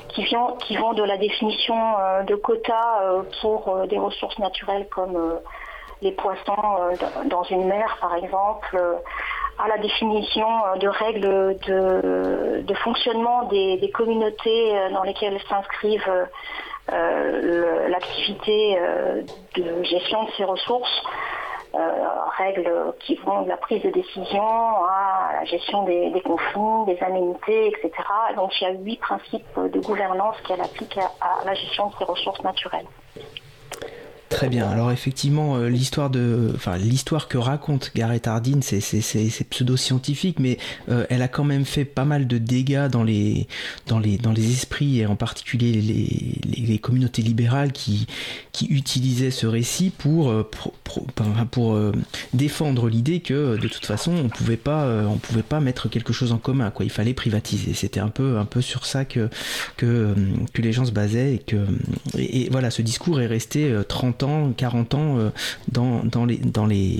qui, vont de la définition euh, de quotas euh, pour des ressources naturelles comme les poissons dans une mer par exemple, à la définition de règles de, fonctionnement des communautés dans lesquelles s'inscrivent euh, l'activité euh, de gestion de ces ressources, euh, règles qui vont de la prise de décision à la gestion des, conflits, des aménités, etc. Donc il y a huit principes de gouvernance qu'elle applique à la gestion de ces ressources naturelles. Très bien. Alors effectivement, euh, l'histoire de, enfin l'histoire que raconte Gareth Hardin, c'est pseudo-scientifique, mais euh, elle a quand même fait pas mal de dégâts dans les dans les dans les esprits et en particulier les, les, communautés libérales qui qui utilisaient ce récit pour euh, pour, défendre l'idée que de toute façon on pouvait pas on pouvait pas mettre quelque chose en commun quoi. Il fallait privatiser. C'était un peu un peu sur ça que que que les gens se basaient et que et voilà ce discours est resté 30 ans 40 ans euh, dans, dans, les, dans les,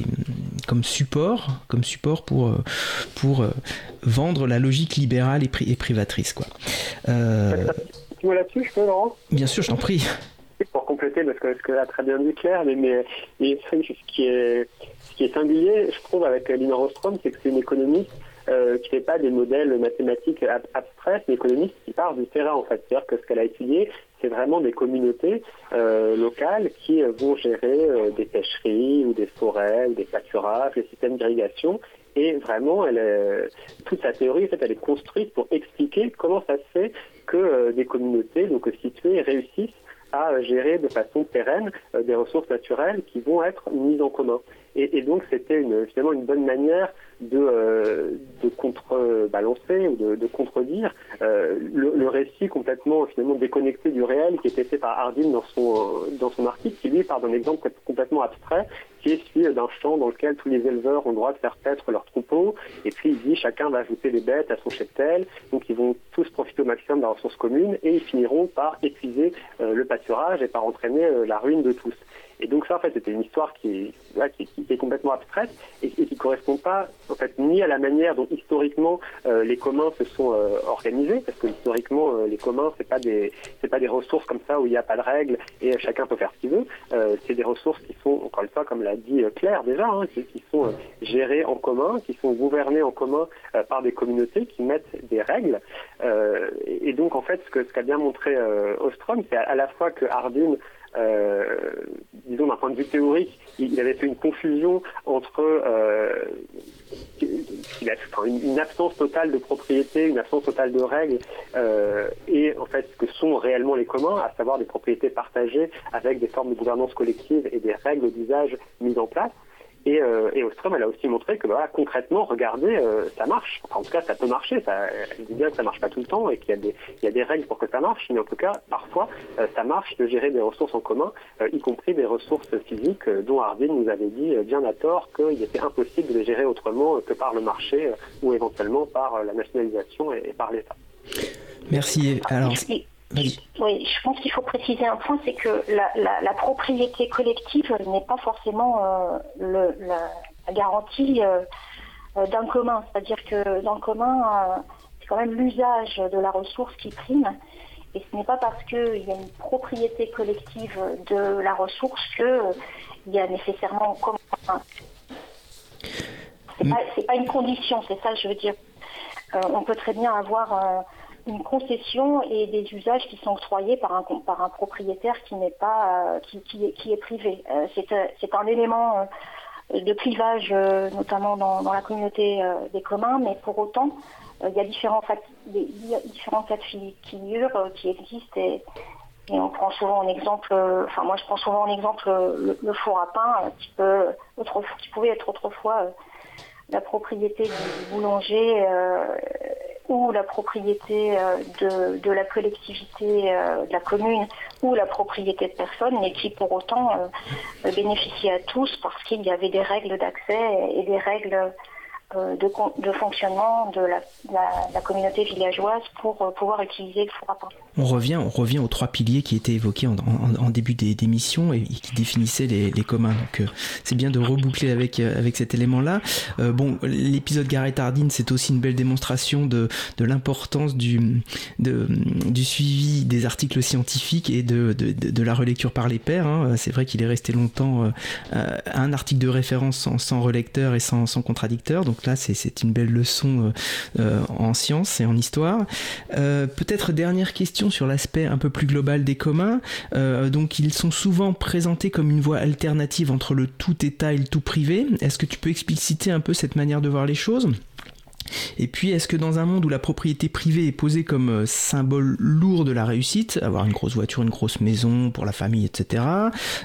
comme support, comme support pour, euh, pour euh, vendre la logique libérale et, et privatrice. Quoi. Euh... là-dessus, je peux, Laurent? Bien sûr, je t'en prie. Pour compléter, parce que ce que a très bien dit Claire, mais, mais, ce, qui est, ce qui est singulier, je trouve, avec Lina Rostrom, c'est que c'est une économiste euh, qui fait pas des modèles mathématiques abstraits, mais économiste qui part du terrain en fait. C'est-à-dire que ce qu'elle a étudié, c'est vraiment des communautés euh, locales qui euh, vont gérer euh, des pêcheries ou des forêts ou des pâturages, des systèmes d'irrigation. Et vraiment, toute sa théorie, en fait, elle est construite pour expliquer comment ça se fait que des communautés donc situées réussissent à gérer de façon pérenne des ressources naturelles qui vont être mises en commun. Et, donc, c'était une, finalement une bonne manière de, euh, contrebalancer ou de, contredire euh, le, récit complètement finalement déconnecté du réel qui était fait par Hardin dans son, dans son article, qui lui part d'un exemple complètement abstrait, qui est celui d'un champ dans lequel tous les éleveurs ont le droit de faire paître leurs troupeaux, et puis il dit chacun va ajouter des bêtes à son cheptel, donc ils vont tous profiter au maximum de la ressource commune, et ils finiront par épuiser euh, le pâturage et par entraîner la ruine de tous. Et donc ça, en fait, c'était une histoire qui est, complètement abstraite et, qui qui correspond pas, en fait, ni à la manière dont historiquement euh, les communs se sont euh, organisés, parce que historiquement, euh, les communs, c'est pas des, pas des ressources comme ça où il n'y a pas de règles et chacun peut faire ce qu'il veut. c'est des ressources qui sont, encore une fois, comme l'a dit Claire déjà, hein, qui, sont gérées en commun, qui sont gouvernées en commun par des communautés qui mettent des règles. Et, donc, en fait, ce qu'a ce qu'a bien montré Ostrom, c'est à, la fois que Hardin disons d'un point de vue théorique, il, avait fait une confusion entre euh, une, absence totale de propriété, une absence totale de règles, euh, et en fait ce que sont réellement les communs, à savoir des propriétés partagées avec des formes de gouvernance collective et des règles d'usage mises en place. Et, euh, et Ostrom, elle a aussi montré que bah, concrètement, regardez, euh, ça marche. Enfin, en tout cas, ça peut marcher. Ça, elle dit bien que ça marche pas tout le temps et qu'il y, a des, il y a des règles pour que ça marche. Mais en tout cas, parfois, euh, ça marche de gérer des ressources en commun, euh, y compris des ressources physiques dont Hardin nous avait dit bien à tort qu'il était impossible de les gérer autrement que par le marché ou éventuellement par la nationalisation et, et par l'État. Merci. Alors, oui, je pense qu'il faut préciser un point, c'est que la, propriété collective n'est pas forcément euh, la, garantie euh, euh, d'un commun. C'est-à-dire que dans le commun, c'est quand même l'usage de la ressource qui prime. Et ce n'est pas parce qu'il y a une propriété collective de la ressource qu'il y a nécessairement un commun. C'est pas, pas une condition, c'est ça que je veux dire. on peut très bien avoir une concession et des usages qui sont octroyés par un, par un propriétaire qui n'est pas euh, qui, qui, est, privé. Euh, euh, c'est un élément de clivage, notamment dans, la communauté des communs, mais pour autant, il y a différents, cas de figure qui existent et, et, on prend souvent en exemple, enfin moi je prends souvent en exemple le, four à pain qui, peut, qui pouvait être autrefois la propriété du boulanger ou la propriété euh, de, la collectivité euh, de la commune ou la propriété de personne, mais qui pour autant euh, bénéficiait à tous parce qu'il y avait des règles d'accès et des règles euh, de, fonctionnement de la, communauté villageoise pour euh, pouvoir utiliser le four à pain. On revient, on revient aux trois piliers qui étaient évoqués en, début d'émission et, qui définissaient les, communs. Donc euh, c'est bien de reboucler avec, avec cet élément-là. bon, l'épisode Garrett Hardin, c'est aussi une belle démonstration de, de l'importance du, du suivi des articles scientifiques et de, de, la relecture par les pairs. Hein. C'est vrai qu'il est resté longtemps un article de référence sans, relecteur et sans, sans contradicteur. Là, c'est une belle leçon euh, euh, en sciences et en histoire. Euh, peut-être dernière question sur l'aspect un peu plus global des communs. donc ils sont souvent présentés comme une voie alternative entre le tout État et le tout privé. Est-ce que tu peux expliciter un peu cette manière de voir les choses? Et puis, est-ce que dans un monde où la propriété privée est posée comme symbole lourd de la réussite, avoir une grosse voiture, une grosse maison pour la famille, etc.,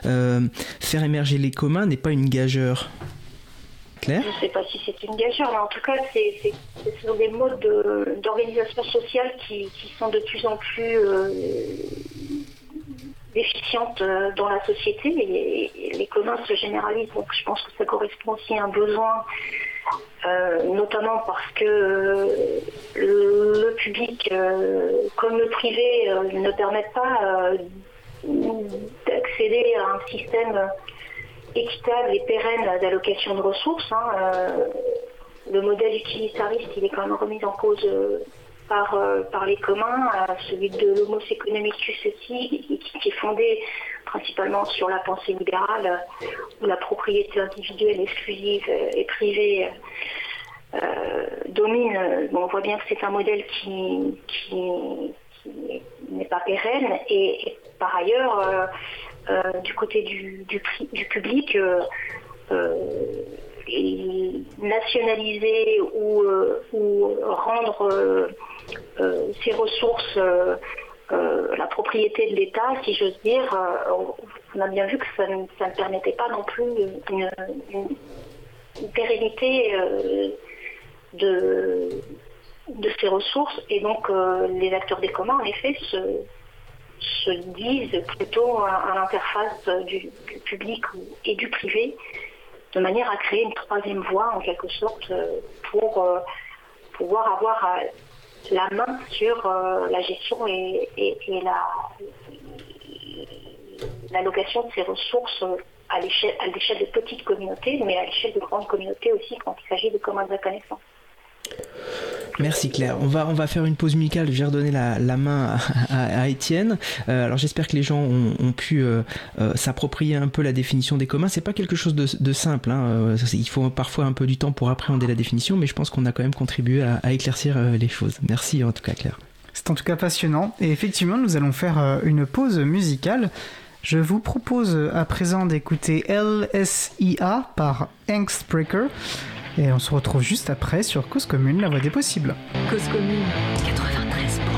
faire émerger les communs n'est pas une gageure? Je ne sais pas si c'est une gageure, mais en tout cas, c'est, ce sont des modes d'organisation sociale qui, sont de plus en plus euh, déficientes euh, dans la société et, les communs se généralisent. Donc je pense que ça correspond aussi à un besoin, euh, notamment parce que le, public comme le privé ne permettent pas d'accéder à un système équitable et pérenne d'allocation de ressources. Hein, euh, le modèle utilitariste, il est quand même remis en cause euh, par, euh, par les communs, celui de l'homos economicus aussi, qui, est fondé principalement sur la pensée libérale, où la propriété individuelle exclusive et privée domine. on voit bien que c'est un modèle qui, n'est pas pérenne et par ailleurs, du côté du, public euh, euh, nationaliser ou, rendre ces ressources la propriété de l'État, si j'ose dire, on a bien vu que ça ne, permettait pas non plus une, pérennité de, ces ressources. Et donc les acteurs des communs, en effet, se, se disent plutôt à, l'interface du, public et du privé, de manière à créer une troisième voie en quelque sorte pour euh, pouvoir avoir euh, la main sur euh, la gestion et, la, l'allocation de ces ressources à l'échelle de petites communautés, mais à l'échelle de grandes communautés aussi quand il s'agit de communs de connaissances. Merci Claire. On va, on va faire une pause musicale. Je vais redonner la, main à, Étienne. Euh, alors j'espère que les gens ont, pu euh, euh, s'approprier un peu la définition des communs. C'est pas quelque chose de, simple. Hein. il faut parfois un peu du temps pour appréhender la définition, mais je pense qu'on a quand même contribué à, éclaircir les choses. Merci en tout cas Claire. C'est en tout cas passionnant. Et effectivement, nous allons faire une pause musicale. Je vous propose à présent d'écouter LSIA par Angstbreaker. Et on se retrouve juste après sur Cause Commune, la voie des possibles. Cause Commune 80.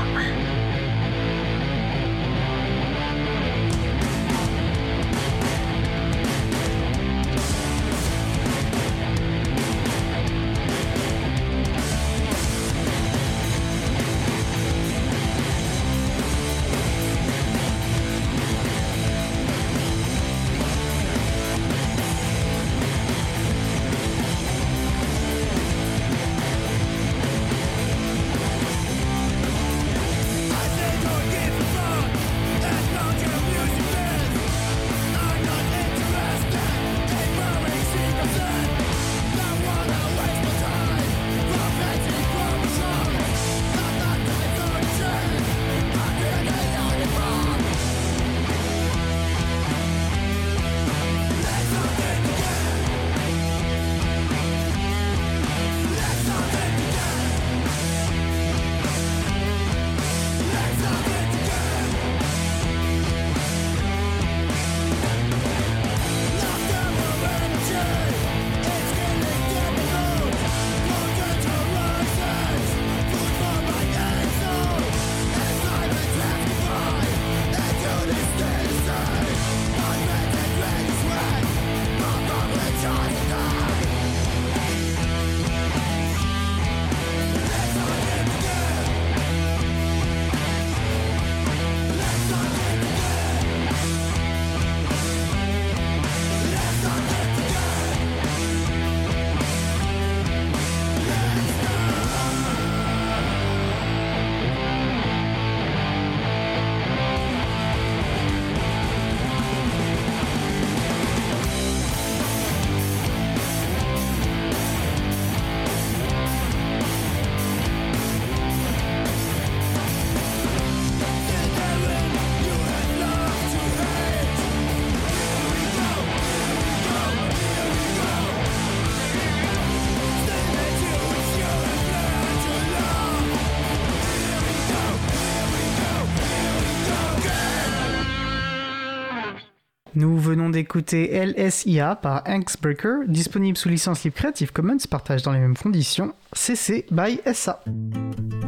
Nous venons d'écouter LSIA par Breaker, disponible sous licence libre Creative Commons, partage dans les mêmes conditions, CC by SA.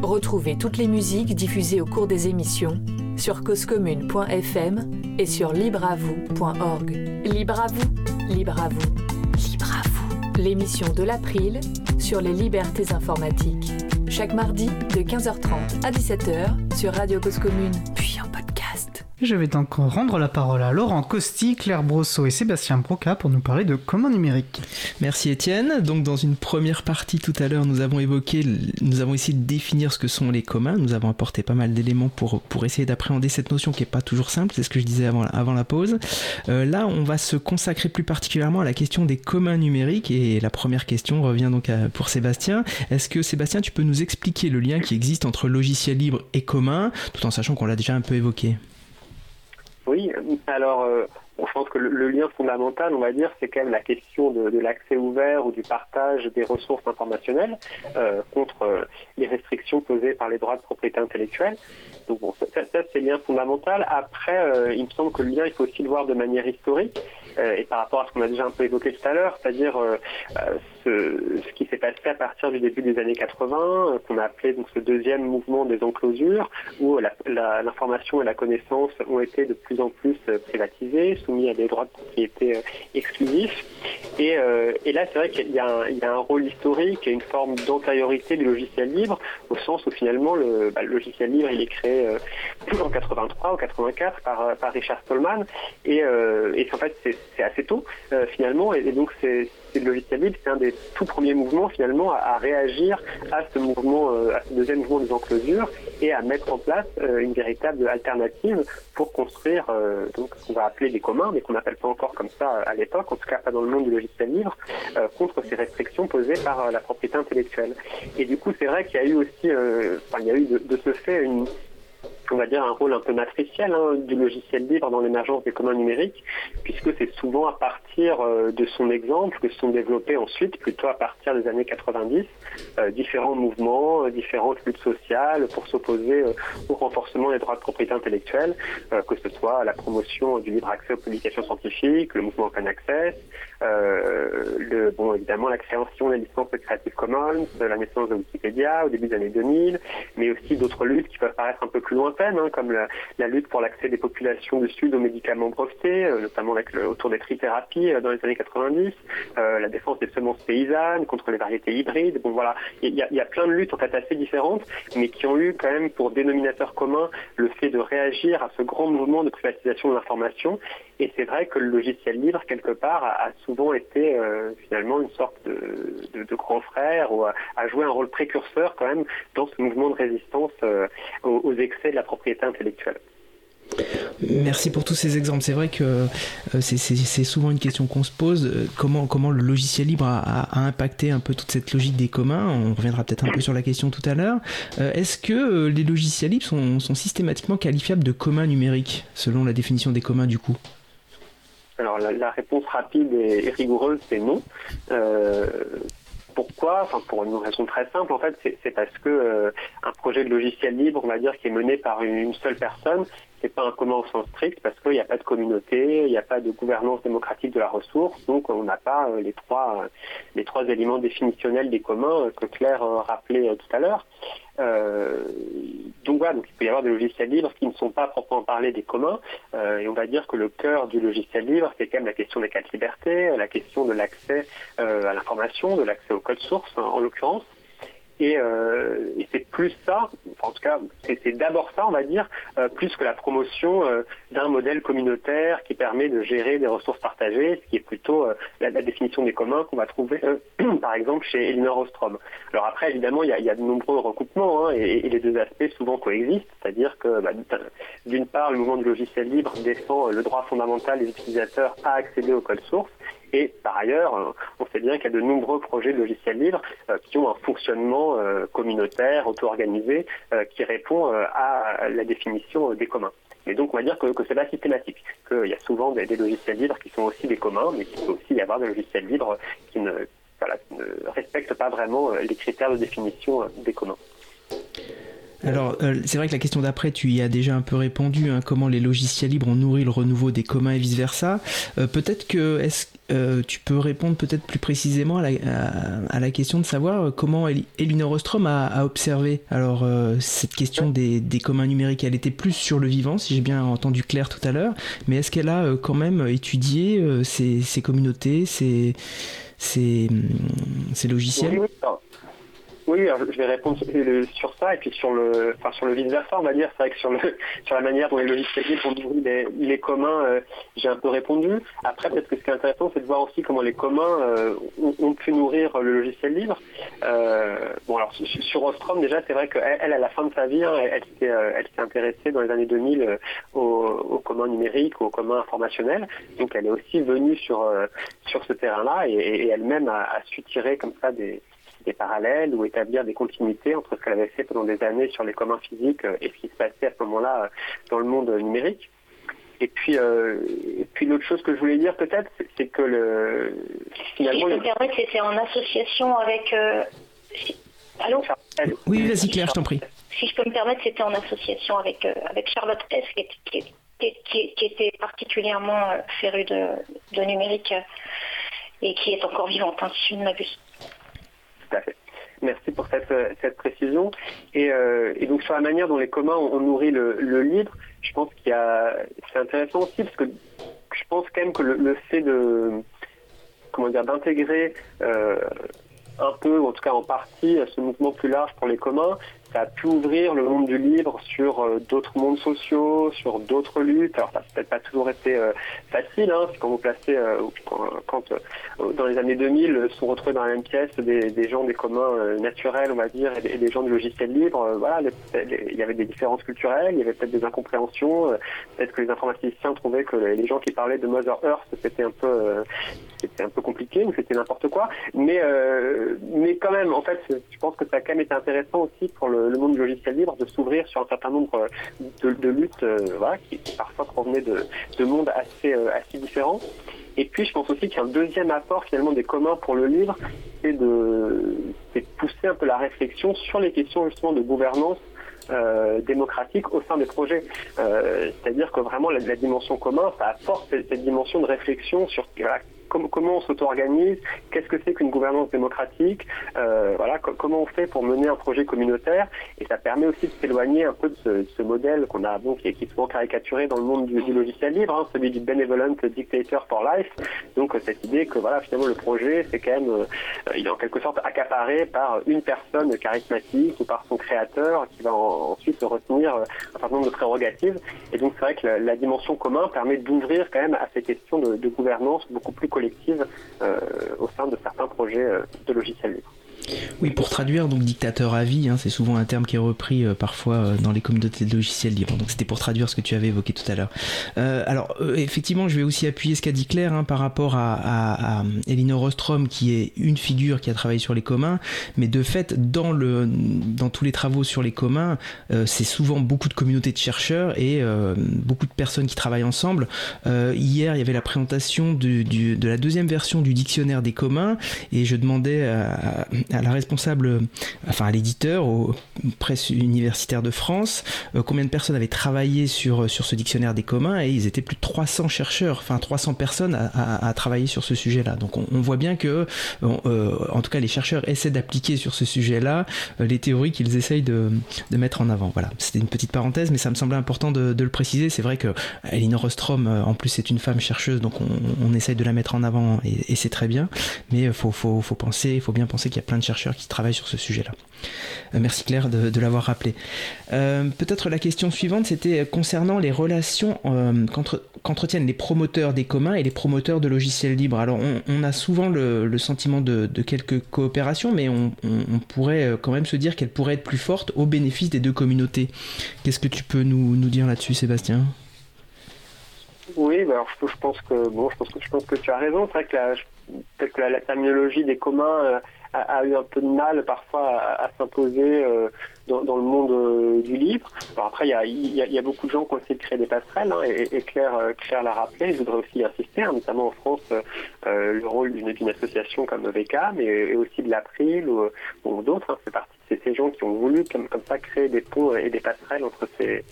Retrouvez toutes les musiques diffusées au cours des émissions sur causecommune.fm et sur libreavoue.org. Libre à vous, libre à vous, libre à vous. L'émission de l'April sur les libertés informatiques. Chaque mardi de 15h30 à 17h sur Radio Cause Commune, je vais donc rendre la parole à Laurent Costi, Claire Brosseau et Sébastien Broca pour nous parler de comment numérique. Merci Étienne. Donc dans une première partie tout à l'heure, nous avons évoqué, nous avons essayé de définir ce que sont les communs. Nous avons apporté pas mal d'éléments pour, essayer d'appréhender cette notion qui n'est pas toujours simple. C'est ce que je disais avant, avant la pause. Euh, là, on va se consacrer plus particulièrement à la question des communs numériques. Et la première question revient donc pour Sébastien. Est-ce que Sébastien, tu peux nous expliquer le lien qui existe entre logiciel libre et commun, tout en sachant qu'on l'a déjà un peu évoqué? Oui, alors euh, pense que le, lien fondamental, on va dire, c'est quand même la question de, l'accès ouvert ou du partage des ressources informationnelles euh, contre euh, les restrictions posées par les droits de propriété intellectuelle. Donc bon, ça, c'est le lien fondamental. Après, il me semble que le lien, il faut aussi le voir de manière historique. Et par rapport à ce qu'on a déjà un peu évoqué tout à l'heure, c'est-à-dire ce, qui s'est passé à partir du début des années 80, euh, qu'on a appelé donc ce deuxième mouvement des enclosures, où l'information et la connaissance ont été de plus en plus euh, privatisées, soumis à des droits de propriété euh, exclusifs. Et, là, c'est vrai qu'il y, a un rôle historique et une forme d'antériorité du logiciel libre, au sens où finalement le, bah, logiciel libre il est créé en 83 ou 84 par, Richard Stallman, et, en fait c'est assez tôt finalement, et donc c'est c'est le logiciel libre, c'est un des tout premiers mouvements finalement à, réagir à ce mouvement, à ce deuxième mouvement des enclosures et à mettre en place une véritable alternative pour construire donc ce qu'on va appeler des communs, mais qu'on n'appelle pas encore comme ça à l'époque, en tout cas pas dans le monde du logiciel libre, contre ces restrictions posées par la propriété intellectuelle. Et du coup, c'est vrai qu'il y a eu aussi, il y a eu de ce fait une, on va dire, un rôle un peu matriciel hein, du logiciel libre dans l'émergence des communs numériques, puisque c'est souvent à partir euh, de son exemple que se sont développés ensuite, plutôt à partir des années 90, euh, différents mouvements, euh, différentes luttes sociales pour s'opposer au renforcement des droits de propriété intellectuelle, que ce soit la promotion du libre accès aux publications scientifiques, le mouvement Open Access, le, bon, évidemment la création des licences Creative Commons, la naissance de Wikipédia au début des années 2000, mais aussi d'autres luttes qui peuvent paraître un peu plus loin Hein, comme la, lutte pour l'accès des populations du Sud aux médicaments brevetés, euh, notamment autour des trithérapies euh, dans les années 90, euh, la défense des semences paysannes contre les variétés hybrides. Bon voilà, il y, a plein de luttes en fait assez différentes, mais qui ont eu quand même pour dénominateur commun le fait de réagir à ce grand mouvement de privatisation de l'information. Et c'est vrai que le logiciel libre, quelque part, a, souvent été finalement une sorte de, grand frère ou a, joué un rôle précurseur quand même dans ce mouvement de résistance aux, aux excès de la propriété intellectuelle. Merci pour tous ces exemples. C'est vrai que euh, c'est souvent une question qu'on se pose. Euh, comment, comment le logiciel libre a, impacté un peu toute cette logique des communs On reviendra peut-être un peu sur la question tout à l'heure. Euh, est-ce que les logiciels libres sont, systématiquement qualifiables de communs numériques, selon la définition des communs du coup? Alors la, réponse rapide et, rigoureuse, c'est non. Pourquoi? Enfin, Pour une raison très simple, en fait, c'est parce que euh, un projet de logiciel libre, on va dire, qui est mené par une, seule personne, c'est pas un commun au sens strict parce qu'il n'y a pas de communauté, il n'y a pas de gouvernance démocratique de la ressource, donc on n'a pas euh, les trois euh, les trois éléments définitionnels des communs que Claire rappelait tout à l'heure. Euh, donc voilà, il peut y avoir des logiciels libres qui ne sont pas proprement parler des communs. Euh, et on va dire que le cœur du logiciel libre, c'est quand même la question des cas de liberté, la question de l'accès euh, à l'information, de l'accès au code source en l'occurrence. Euh, et, c'est plus ça, en tout cas, c'est d'abord ça, on va dire, euh, plus que la promotion euh, d'un modèle communautaire qui permet de gérer des ressources partagées, ce qui est plutôt la, définition des communs qu'on va trouver, (clears throat) par exemple, chez Elinor Ostrom. Alors après, évidemment, il y a, de nombreux recoupements, hein, et, les deux aspects souvent coexistent, c'est-à-dire que, bah, d'une part, le mouvement du logiciel libre défend le droit fondamental des utilisateurs à accéder au code source, et par ailleurs, euh, on sait bien qu'il y a de nombreux projets de logiciels libres euh, qui ont un fonctionnement euh, communautaire, auto-organisé, qui répond à la définition des communs. Et donc on va dire que, que c'est pas systématique, qu'il y a souvent des, logiciels libres qui sont aussi des communs, mais qu'il peut aussi y avoir des logiciels libres qui ne, ne respectent pas vraiment les critères de définition des communs. Alors, euh, c'est vrai que la question d'après, tu y as déjà un peu répondu, hein, comment les logiciels libres ont nourri le renouveau des communs et vice-versa. Euh, peut-être que est-ce, euh, tu peux répondre peut-être plus précisément à la, question de savoir comment Elinor Ostrom a, observé alors cette question des, communs numériques. Elle était plus sur le vivant, si j'ai bien entendu Claire tout à l'heure, mais est-ce qu'elle a quand même étudié ces, communautés, ces, ces, ces logiciels? Oui, je vais répondre sur ça et puis sur le, enfin sur le vice versa, on va dire. C'est vrai que sur le, (laughs) sur la manière dont les logiciels libres ont nourri les, communs, euh, j'ai un peu répondu. Après, peut-être que ce qui est intéressant, c'est de voir aussi comment les communs euh, ont, pu nourrir le logiciel libre. Euh, bon, alors sur Ostrom, déjà, c'est vrai qu'elle, elle, à la fin de sa vie, hein, elle, elle s'est intéressée dans les années 2000 aux, aux communs numériques, aux communs informationnels. Donc, elle est aussi venue sur sur ce terrain-là et, elle-même a, a su tirer comme ça des des parallèles ou établir des continuités entre ce qu'elle avait fait pendant des années sur les communs physiques euh, et ce qui se passait à ce moment-là euh, dans le monde numérique. Et puis, euh, puis l'autre chose que je voulais dire peut-être, c'est que le finalement. Si je peux me permettre, c'était en association avec. Allô? Oui, vas-y Claire, je t'en prie. Si je peux me permettre, c'était en association avec avec Charlotte S, qui, qui, était particulièrement férue de, de numérique et qui est encore vivante, hein, si je ne m'abuse. Merci pour cette, euh, précision. Euh, et, donc sur la manière dont les communs ont, nourri le, libre, je pense qu'il y a, c'est intéressant aussi parce que je pense quand même que le, fait de, comment dire, d'intégrer euh, un peu, ou en tout cas en partie, ce mouvement plus large pour les communs, ça a pu ouvrir le monde du livre sur euh, d'autres mondes sociaux, sur d'autres luttes. Alors ça n'a peut-être pas toujours été euh, facile, hein, quand vous placez, euh, quand, dans les années 2000 sont retrouvés dans la même pièce des, gens des communs naturels, on va dire, et des, gens du logiciel libre, voilà, il y avait des différences culturelles, il y avait peut-être des incompréhensions, peut-être que les informaticiens trouvaient que les gens qui parlaient de Mother Earth c'était un peu, c'était un peu compliqué ou c'était n'importe quoi, mais mais quand même, en fait, je pense que ça a quand même été intéressant aussi pour le, monde du logiciel libre de s'ouvrir sur un certain nombre de, luttes voilà, qui, parfois provenaient de, de mondes assez, euh, différents. Et puis, je pense aussi qu'il deuxième apport finalement des communs pour le livre, c'est de, pousser un peu la réflexion sur les questions justement de gouvernance euh, démocratique au sein des projets. Euh, c'est-à-dire que vraiment la, dimension commun, ça apporte cette, dimension de réflexion sur comment on s'auto-organise, qu'est-ce que c'est qu'une gouvernance démocratique, euh, voilà, comment on fait pour mener un projet communautaire, et ça permet aussi de s'éloigner un peu de ce, modèle qu'on a, bon, qui, est, souvent caricaturé dans le monde du, logiciel libre, hein, celui du benevolent dictator for life. Donc cette idée que voilà, finalement le projet, c'est quand même, euh, il est en quelque sorte accaparé par une personne charismatique ou par son créateur qui va ensuite retenir un certain nombre de prérogatives. Et donc c'est vrai que la, dimension commune permet d'ouvrir quand même à ces questions de, de gouvernance beaucoup plus collective euh, au sein de certains projets euh, de logiciels libres. Oui, pour traduire, donc dictateur à vie, hein, c'est souvent un terme qui est repris euh, parfois euh, dans les communautés de logiciels libres. Donc c'était pour traduire ce que tu avais évoqué tout à l'heure. Euh, alors effectivement, je vais aussi appuyer ce qu'a dit Claire hein, par rapport à, à, Elinor Ostrom, qui est une figure qui a travaillé sur les communs, mais de fait, dans, le, dans tous les travaux sur les communs, c'est souvent beaucoup de communautés de chercheurs et beaucoup de personnes qui travaillent ensemble. hier, il y avait la présentation de, de la deuxième version du dictionnaire des communs, et je demandais à à la responsable, enfin à l'éditeur, aux presses universitaires de France, euh, combien de personnes avaient travaillé sur, sur ce dictionnaire des communs et ils étaient plus de 300 chercheurs, enfin 300 personnes à, à, travailler sur ce sujet-là. Donc on, voit bien que, euh, en tout cas, les chercheurs essaient d'appliquer sur ce sujet-là euh, les théories qu'ils essayent de, de, mettre en avant. Voilà, c'était une petite parenthèse, mais ça me semblait important de, de le préciser. C'est vrai que Elinor Ostrom, en plus, c'est une femme chercheuse, donc on, on, essaye de la mettre en avant et, c'est très bien. Mais faut, faut, faut penser, il faut bien penser qu'il y a plein de chercheurs qui travaillent sur ce sujet-là. Euh, merci Claire de, l'avoir rappelé. Euh, peut-être la question suivante, c'était concernant les relations euh, qu'entretiennent les promoteurs des communs et les promoteurs de logiciels libres. Alors on, a souvent le, sentiment de, quelques coopérations, mais on, pourrait quand même se dire qu'elle pourrait être plus forte au bénéfice des deux communautés. Qu'est-ce que tu peux nous, dire là-dessus, Sébastien? Oui, bah, alors je, pense que bon, je pense que je pense que tu as raison. Peut-être que la, terminologie des communs a, eu un peu de mal parfois à, s'imposer euh, dans, le monde euh, du livre. après, il y a, beaucoup de gens qui ont essayé de créer des passerelles, hein, et, Claire, euh, Claire l'a rappelé. Je voudrais aussi insister, hein, notamment en France, le rôle d'une association comme VK, mais aussi de l'April ou, d'autres. Hein, c'est parti c'est ces gens qui ont voulu comme, comme ça créer des ponts et des passerelles entre ces,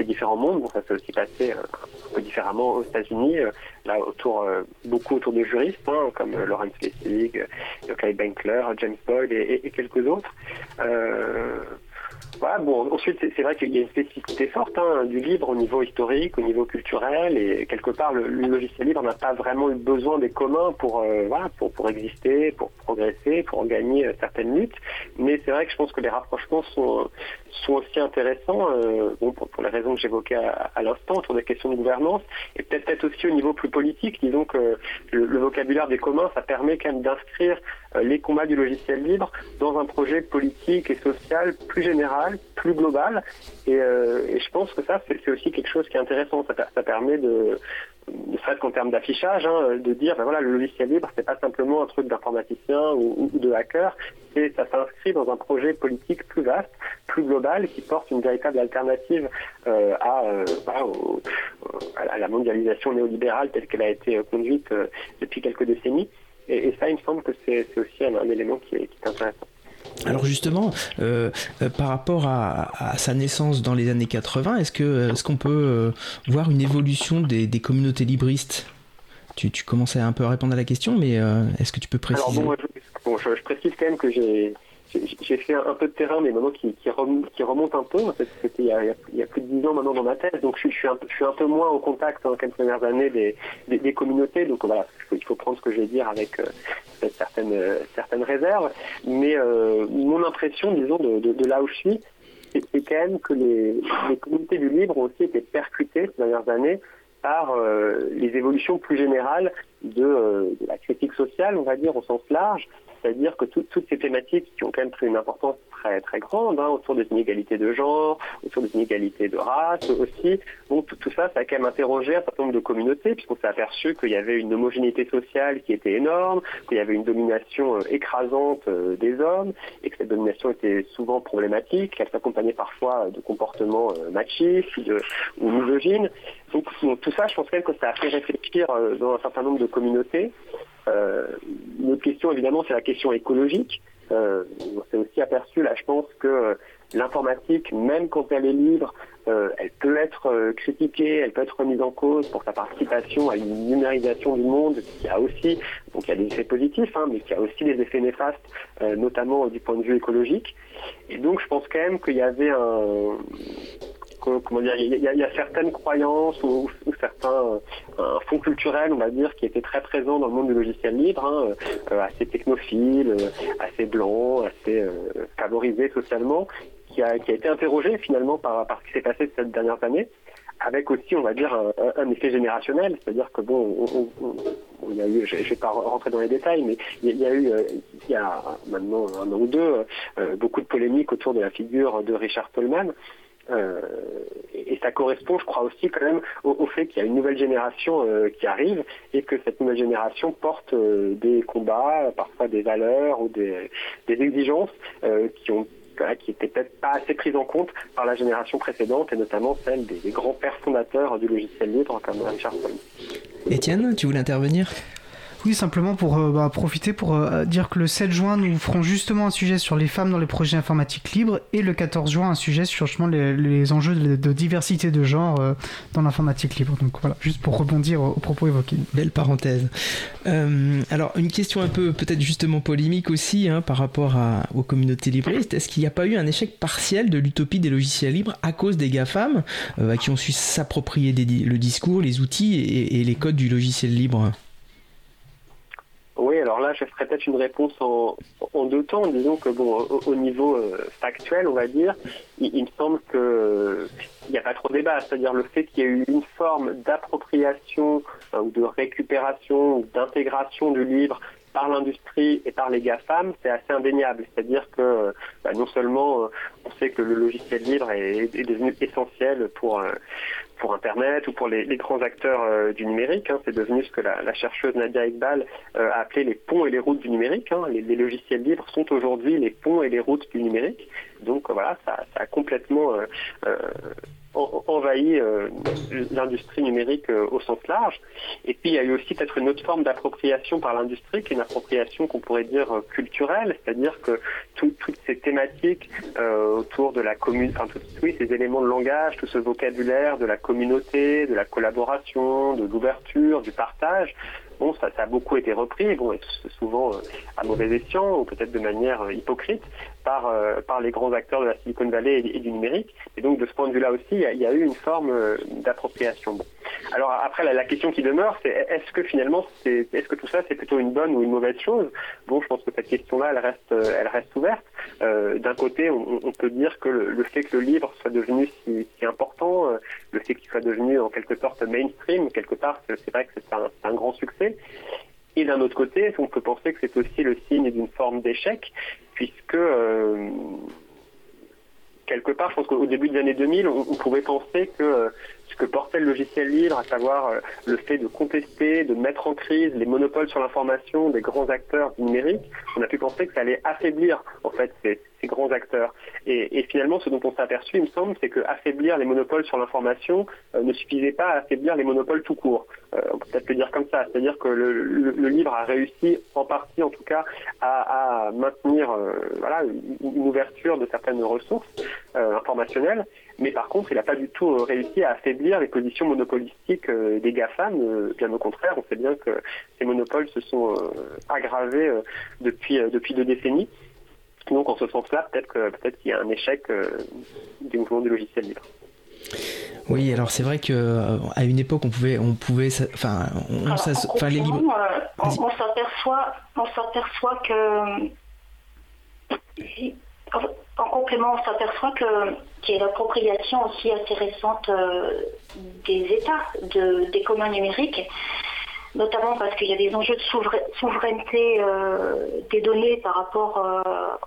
différents mondes. Bon, ça s'est aussi passé un peu différemment aux États-Unis, euh, là autour euh, beaucoup autour de juristes hein, comme euh, Lawrence Lessig, Yokai Benkler, James Boyle et, quelques autres. Voilà, bon, ensuite, c'est vrai qu'il y a une spécificité forte hein, du libre au niveau historique, au niveau culturel, et quelque part, le, logiciel libre n'a pas vraiment eu besoin des communs pour, euh, voilà, pour, exister, pour progresser, pour gagner euh, certaines luttes. Mais c'est vrai que je pense que les rapprochements sont, sont aussi intéressants, euh, bon, pour, les raisons que j'évoquais à, l'instant, autour des questions de gouvernance, et peut-être aussi au niveau plus politique. Disons que le, vocabulaire des communs, ça permet quand même d'inscrire les combats du logiciel libre dans un projet politique et social plus général plus global euh, Et, je pense que ça, c'est aussi quelque chose qui est intéressant. Ça, permet de, ne serait-ce qu'en termes d'affichage, hein, de dire, ben voilà, le logiciel libre, c'est pas simplement un truc d'informaticien ou, de hacker, et ça s'inscrit dans un projet politique plus vaste, plus global, qui porte une véritable alternative euh, euh, à, la mondialisation néolibérale telle qu'elle a été conduite depuis quelques décennies. Et, ça, il me semble que c'est aussi un, élément qui est intéressant. Alors justement, euh, euh, par rapport à, sa naissance dans les années 80, est-ce que est-ce qu'on peut euh, voir une évolution des, communautés libristes? Tu, tu, commençais un peu à répondre à la question, mais est-ce que tu peux préciser? Alors bon, je, précise quand même que j'ai j'ai fait un, peu de terrain, mais maintenant qui, remonte, un peu. C'était il, y a plus de dix ans maintenant dans ma thèse, donc je, suis, un, peu moins en contact dans les premières années des, communautés. Donc voilà, il faut, prendre ce que je vais dire avec euh, certaines, certaines réserves. Mais euh, mon impression, disons, de, là où je suis, c'est quand même que les, les, communautés du libre ont aussi été percutées ces dernières années par les évolutions plus générales de, de, la critique sociale, on va dire, au sens large, c'est-à-dire que toutes ces thématiques qui ont quand même pris une importance très très grande hein, autour des inégalités de genre, autour des inégalités de race aussi. Donc tout, ça, ça a quand même interrogé un certain nombre de communautés puisqu'on s'est aperçu qu'il y avait une homogénéité sociale qui était énorme, qu'il y avait une domination euh, écrasante euh, des hommes et que cette domination était souvent problématique, qu'elle s'accompagnait parfois de comportements euh, machistes ou misogynes. Donc, tout ça, je pense quand même que ça a fait réfléchir dans un certain nombre de communautés. Euh, une autre question, évidemment, c'est la question écologique. Euh, on s'est aussi aperçu, là, je pense que euh, l'informatique, même quand elle est libre, euh, elle peut être critiquée, elle peut être remise en cause pour sa participation à une numérisation du monde qui a aussi, donc il y a des effets positifs, hein, mais qui a aussi des effets néfastes, notamment du point de vue écologique. Et donc je pense quand même qu'il y avait un, comment dire, il y, a, certaines croyances ou, certains un fond culturel, on va dire, qui était très présent dans le monde du logiciel libre, hein, euh, assez technophile, euh, assez blanc, assez euh, favorisé socialement, qui a, été interrogé finalement par, par ce qui s'est passé ces dernières années avec aussi, on va dire, un, effet générationnel, c'est-à-dire que bon, il y a eu, je ne vais pas rentrer dans les détails, mais il y a eu, il y a maintenant un an ou deux, beaucoup de polémiques autour de la figure de Richard Stallman, euh, et ça correspond, je crois aussi quand même au, fait qu'il y a une nouvelle génération euh, qui arrive et que cette nouvelle génération porte euh, des combats, parfois des valeurs ou des, exigences qui ont qui n'étaient peut-être pas assez prises en compte par la génération précédente et notamment celle des, grands pères fondateurs du logiciel libre comme Richard Stallman. Étienne, tu voulais intervenir? Oui, simplement pour euh, bah, profiter pour euh, dire que le 7 juin, nous ferons justement un sujet sur les femmes dans les projets informatiques libres et le 14 juin, un sujet sur justement les, enjeux de, diversité de genre euh, dans l'informatique libre. Donc voilà, juste pour rebondir aux, propos évoqués. Belle parenthèse. alors, une question un peu peut-être justement polémique aussi hein, par rapport à, aux communautés libristes. Est-ce qu'il n'y a pas eu un échec partiel de l'utopie des logiciels libres à cause des GAFAM qui ont su s'approprier le discours, les outils et les codes du logiciel libre? Oui, alors là, je ferai peut-être une réponse en, deux temps. Disons que, bon, au, niveau euh, factuel, on va dire, il, me semble qu'il n'y a pas trop de débat. C'est-à-dire le fait qu'il y ait eu une forme d'appropriation euh, ou de récupération ou d'intégration du livre par l'industrie et par les GAFAM, c'est assez indéniable. C'est-à-dire que bah, non seulement euh, on sait que le logiciel libre est, devenu essentiel pour, pour Internet ou pour les, grands acteurs euh, du numérique. Hein. C'est devenu ce que la, chercheuse Nadia Iqbal euh, a appelé les ponts et les routes du numérique. Hein. Les, logiciels libres sont aujourd'hui les ponts et les routes du numérique. Donc voilà, ça, a complètement euh, envahi euh, l'industrie numérique euh, au sens large. Et puis il y a eu aussi peut-être une autre forme d'appropriation par l'industrie, qui est une appropriation qu'on pourrait dire euh, culturelle, c'est-à-dire que toutes ces thématiques autour de la commune, enfin oui, ces éléments de langage, tout ce vocabulaire de la communauté, de la collaboration, de l'ouverture, du partage, bon, ça, a beaucoup été repris, bon, souvent à mauvais escient ou peut-être de manière hypocrite, par, euh, par les grands acteurs de la Silicon Valley et, du numérique. Et donc de ce point de vue-là aussi, il y, a, eu une forme euh, d'appropriation. Alors après, la, question qui demeure, c'est est-ce que finalement, est-ce que tout ça, c'est plutôt une bonne ou une mauvaise chose? Bon, je pense que cette question-là, elle reste, euh, elle reste ouverte. d'un côté, on, peut dire que le, fait que le livre soit devenu si, important, le fait qu'il soit devenu en quelque sorte mainstream, quelque part, c'est vrai que c'est un grand succès. Et d'un autre côté, on peut penser que c'est aussi le signe d'une forme d'échec, puisque euh, quelque part, je pense qu'au début des années 2000, on, pouvait penser que euh, ce que portait le logiciel libre, à savoir euh, le fait de contester, de mettre en crise les monopoles sur l'information des grands acteurs du numérique, on a pu penser que ça allait affaiblir en fait ces, grands acteurs. Et, finalement, ce dont on s'est aperçu, il me semble, c'est que affaiblir les monopoles sur l'information ne suffisait pas à affaiblir les monopoles tout court. on peut peut-être le dire comme ça, c'est-à-dire que le, livre a réussi, en partie en tout cas, à, maintenir une ouverture de certaines ressources informationnelles, mais par contre, il n'a pas du tout euh, réussi à affaiblir les positions monopolistiques euh, des GAFAM. Euh, bien au contraire, on sait bien que ces monopoles se sont aggravés depuis, depuis deux décennies. Donc en ce sens-là, peut-être peut-être qu'il y a un échec du mouvement du logiciel libre. Oui, alors c'est vrai que à une époque on pouvait, on pouvait, enfin, on, enfin les libres. on s'aperçoit, on s'aperçoit que en simplement, on s'aperçoit qu'il y a une appropriation aussi assez récente des États de, des communs numériques notamment parce qu'il y a des enjeux de souveraineté des données par rapport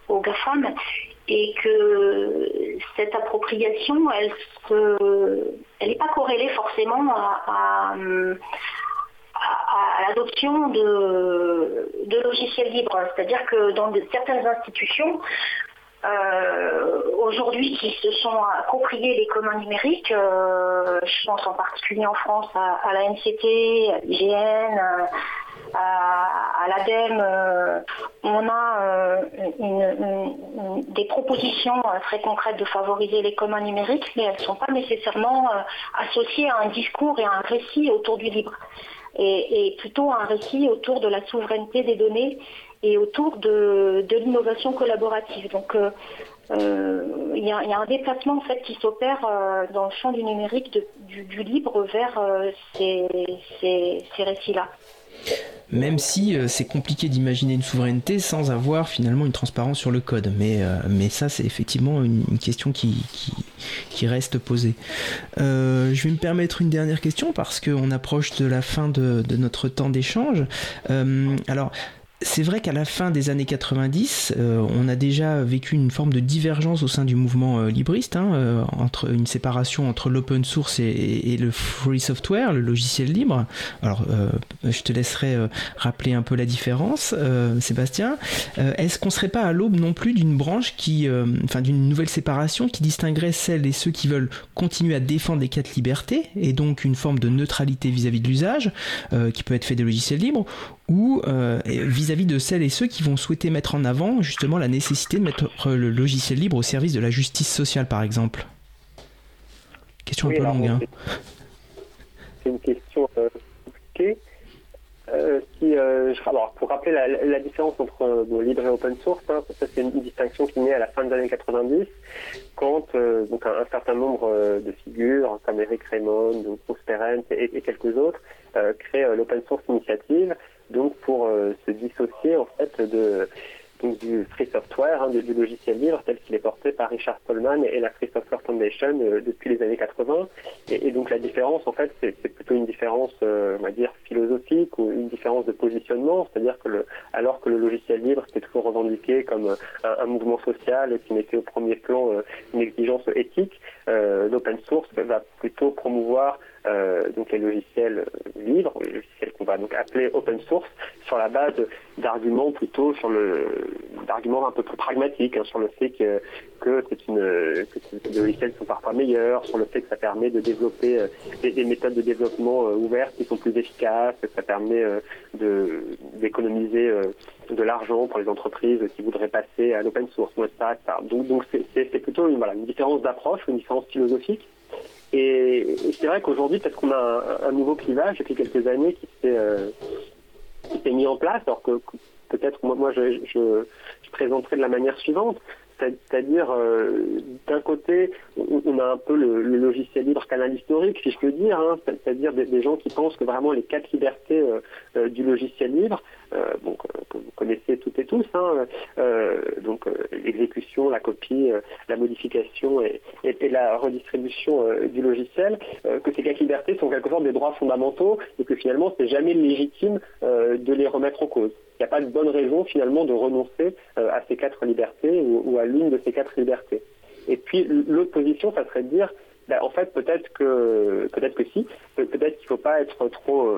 aux GAFAM et que cette appropriation, elle n'est pas corrélée forcément à, l'adoption de, logiciels libres. C'est-à-dire que dans certaines institutions, euh, aujourd'hui qui se sont appropriés les communs numériques, euh, je pense en particulier en France à, la NCT, à l'IGN, à, l'ADEME, euh, on a euh, des propositions euh, très concrètes de favoriser les communs numériques, mais elles ne sont pas nécessairement associées à un discours et à un récit autour du libre, et, plutôt à un récit autour de la souveraineté des données et autour de, l'innovation collaborative. Donc il y, a un déplacement en fait qui s'opère dans le champ du numérique du, libre vers ces récits-là même si euh, c'est compliqué d'imaginer une souveraineté sans avoir finalement une transparence sur le code. Mais, euh, mais ça, c'est effectivement une, question qui, qui, reste posée. Euh, je vais me permettre une dernière question parce qu'on approche de la fin de, de notre temps d'échange. alors, c'est vrai qu'à la fin des années 90, euh, on a déjà vécu une forme de divergence au sein du mouvement euh, libriste, hein, euh, entre une séparation entre l'open source et, le free software, le logiciel libre. Alors, je te laisserai rappeler un peu la différence, Sébastien. Est-ce qu'on serait pas à l'aube non plus d'une branche qui, enfin, d'une nouvelle séparation qui distinguerait celles et ceux qui veulent continuer à défendre les quatre libertés et donc une forme de neutralité vis-à-vis -vis de l'usage, qui peut être fait des logiciels libres, ou euh, vis-à-vis de celles et ceux qui vont souhaiter mettre en avant justement la nécessité de mettre le logiciel libre au service de la justice sociale par exemple Question un peu longue. Hein. C'est une question euh, compliquée. Euh, alors, pour rappeler la, différence entre libre et open source, hein, ça c'est une, distinction qui naît à la fin des années 90, quand donc un, certain nombre de figures comme Eric Raymond, Bruce Perens et, et quelques autres créent l'Open Source Initiative, donc pour euh, se dissocier en fait de du free software, hein, du, logiciel libre tel qu'il est porté par Richard Stallman et la Free Software Foundation euh, depuis les années 80. Et, donc la différence, en fait, c'est plutôt une différence, euh, on va dire, philosophique ou une différence de positionnement, c'est-à-dire que alors que le logiciel libre était toujours revendiqué comme un, mouvement social qui mettait au premier plan une exigence éthique, l'open source va plutôt promouvoir euh, donc les logiciels libres, les logiciels qu'on va donc appeler open source, sur la base d'arguments plutôt sur d'arguments un peu plus pragmatiques, hein, sur le fait que que les logiciels sont parfois meilleurs, sur le fait que ça permet de développer euh, des, méthodes de développement euh, ouvertes qui sont plus efficaces, que ça permet d'économiser de l'argent pour les entreprises qui voudraient passer à l'open source, Donc donc c'est plutôt une différence d'approche, une différence philosophique et, c'est vrai qu'aujourd'hui, peut-être qu'on a un, nouveau clivage depuis quelques années qui s'est euh, mis en place, alors que, peut-être moi, je, je, présenterai de la manière suivante. C'est-à-dire, euh, d'un côté, on a un peu le, logiciel libre canal historique, si je peux dire, hein. c'est-à-dire des, gens qui pensent que vraiment les quatre libertés euh, du logiciel libre, que vous connaissez toutes et tous, hein, donc l'exécution, la copie, la modification et, et, la redistribution du logiciel, que ces quatre libertés sont quelque sorte des droits fondamentaux et que finalement c'est jamais légitime de les remettre en cause. Il n'y a pas de bonne raison finalement de renoncer à ces quatre libertés ou, à l'une de ces quatre libertés. Et puis l'autre position, ça serait de dire ben, en fait, peut-être que peut-être que si, peut-être qu'il ne faut pas être trop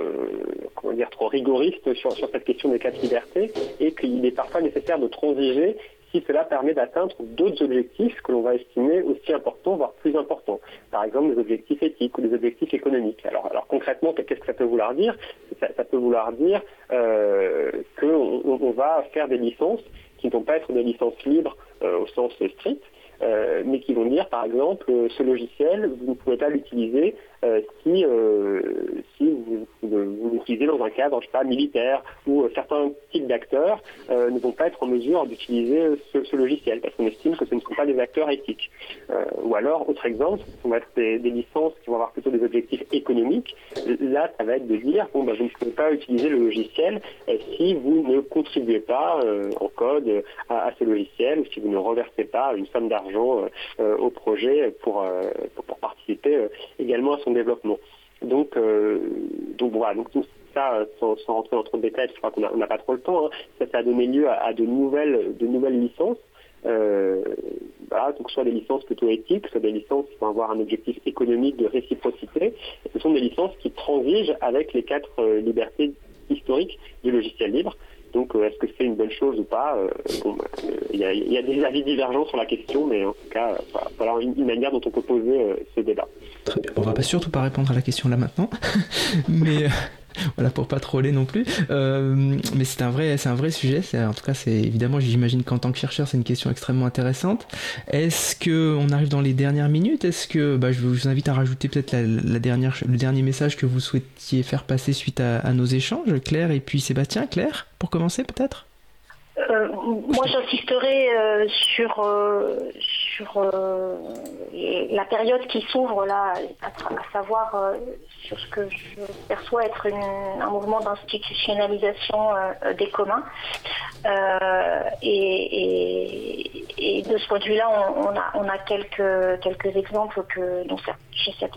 comment dire trop rigoriste sur, sur cette question des quatre libertés et qu'il est parfois nécessaire de transiger si cela permet d'atteindre d'autres objectifs que l'on va estimer aussi importants, voire plus importants. Par exemple, des objectifs éthiques ou des objectifs économiques. Alors, alors concrètement, qu'est-ce que ça peut vouloir dire? Ça, peut vouloir dire euh, qu'on on va faire des licences qui ne vont pas être des licences libres euh, au sens strict, euh, mais qui vont dire, par exemple, ce logiciel, vous ne pouvez pas l'utiliser euh, si, si vous, l'utilisez dans un cadre, je sais pas, militaire, ou certains types d'acteurs ne vont pas être en mesure d'utiliser ce, logiciel, parce qu'on estime que ce ne sont pas des acteurs éthiques. ou alors, autre exemple, on va être des, licences qui vont avoir plutôt des objectifs économiques. Là, ça va être de dire, bon, bah, vous ne pouvez pas utiliser le logiciel si vous ne contribuez pas en code à, ce logiciel, ou si vous ne reversez pas une somme d'argent au projet pour, pour, participer également à son développement. Donc, donc voilà, donc ça, sans, rentrer dans trop de détails, je crois qu'on n'a pas trop le temps, hein. ça, a donné lieu à, de, nouvelles, de nouvelles licences. Euh, donc soit des licences plutôt éthiques, soit des licences qui vont avoir un objectif économique de réciprocité. Ce sont des licences qui transigent avec les quatre euh, libertés historiques du logiciel libre. Donc euh, est-ce que c'est une bonne chose ou pas Il y, a des avis divergents sur la question, mais en tout cas, voilà une, manière dont on peut poser ce débat. Très bien. On va pas surtout pas répondre à la question là maintenant, (laughs) mais (laughs) voilà pour pas troller non plus. Euh, mais c'est un vrai, c'est un vrai sujet. En tout cas, c'est évidemment, j'imagine qu'en tant que chercheur, c'est une question extrêmement intéressante. Est-ce que on arrive dans les dernières minutes? Est-ce que, bah, je vous invite à rajouter peut-être la, dernière, le dernier message que vous souhaitiez faire passer suite à, nos échanges, Claire et puis Sébastien. Claire, pour commencer peut-être? Euh, moi, j'insisterai euh, sur, sur la période qui s'ouvre là, à, savoir sur ce que je perçois être un mouvement d'institutionnalisation des communs. Et, de ce point de vue-là, on, a, quelques, quelques exemples que, dont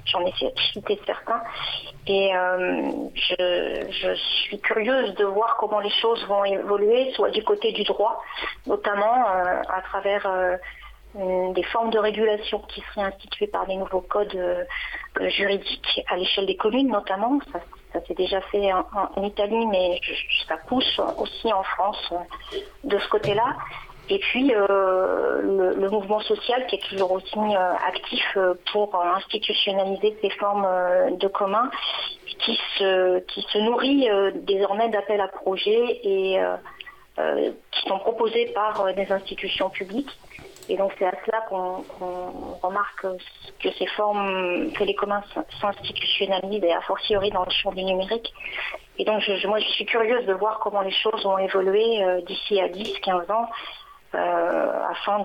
j'en ai cité certains. Et je, suis curieuse de voir comment les choses vont évoluer, soit du côté du droit, notamment euh, à travers euh, des formes de régulation qui seraient instituées par des nouveaux codes euh, juridiques à l'échelle des communes notamment. Ça, s'est déjà fait en, Italie, mais ça pousse aussi en France de ce côté-là. Et puis le, mouvement social qui est toujours aussi actif pour institutionnaliser ces formes de commun, qui se, qui se nourrit désormais d'appels à projets et euh, qui sont proposés par euh, des institutions publiques. Et donc c'est à cela qu'on remarque que ces formes, que les communs s'institutionnalisent et a fortiori dans le champ du numérique. Et donc moi je suis curieuse de voir comment les choses vont évoluer euh, d'ici à 10-15 ans afin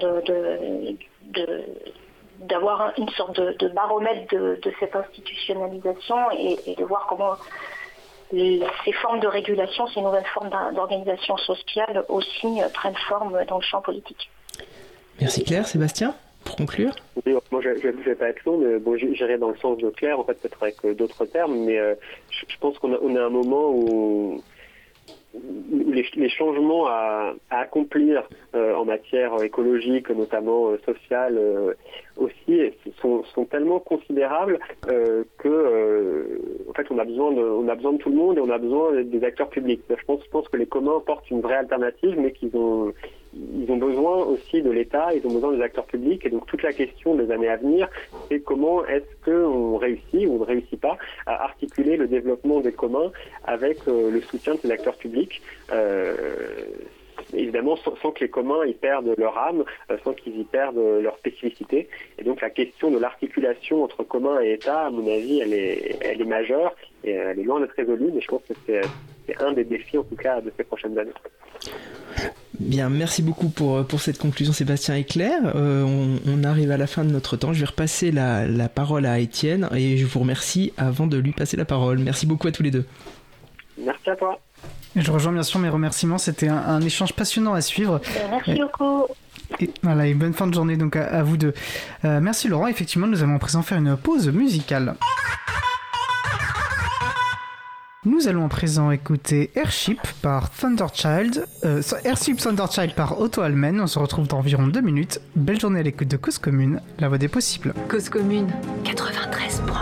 d'avoir une sorte de, baromètre de, cette institutionnalisation et, de voir comment ces formes de régulation, ces nouvelles formes d'organisation sociale aussi euh, prennent forme dans le champ politique. Merci Claire. Sébastien, pour conclure moi, je ne vais pas être long, mais bon, j'irai dans le sens de Claire, en fait, peut-être avec euh, d'autres termes, mais euh, je, pense qu'on a, on a un moment où les, changements à, accomplir en matière écologique, notamment sociale aussi, sont, tellement considérables que en fait on a besoin de on a besoin de tout le monde et on a besoin des acteurs publics. Je pense, je pense que les communs portent une vraie alternative, mais qu'ils ont ils ont besoin aussi de l'État, ils ont besoin des acteurs publics, et donc toute la question des années à venir, c'est comment est-ce qu'on réussit ou on ne réussit pas à articuler le développement des communs avec euh, le soutien de ces acteurs publics. Euh, évidemment sans, que les communs y perdent leur âme, euh, sans qu'ils y perdent leur spécificité. Et donc la question de l'articulation entre communs et État, à mon avis, elle est, elle est majeure et elle est loin d'être résolue, mais je pense que c'est un des défis en tout cas de ces prochaines années. Bien, merci beaucoup pour, pour cette conclusion Sébastien et Claire. Euh, on, arrive à la fin de notre temps. Je vais repasser la, la, parole à Étienne et je vous remercie avant de lui passer la parole. Merci beaucoup à tous les deux. Merci à toi. Je rejoins bien sûr mes remerciements. C'était un, échange passionnant à suivre. Merci beaucoup. Et voilà, une bonne fin de journée donc à, vous deux. Euh, merci Laurent. Effectivement, nous allons à présent faire une pause musicale. Nous allons à présent écouter Airship par Thunderchild, euh, Airship Thunderchild par Otto Almen. On se retrouve dans environ deux minutes. Belle journée à l'écoute de Cause Commune, la voix des possibles. Cause Commune 93.1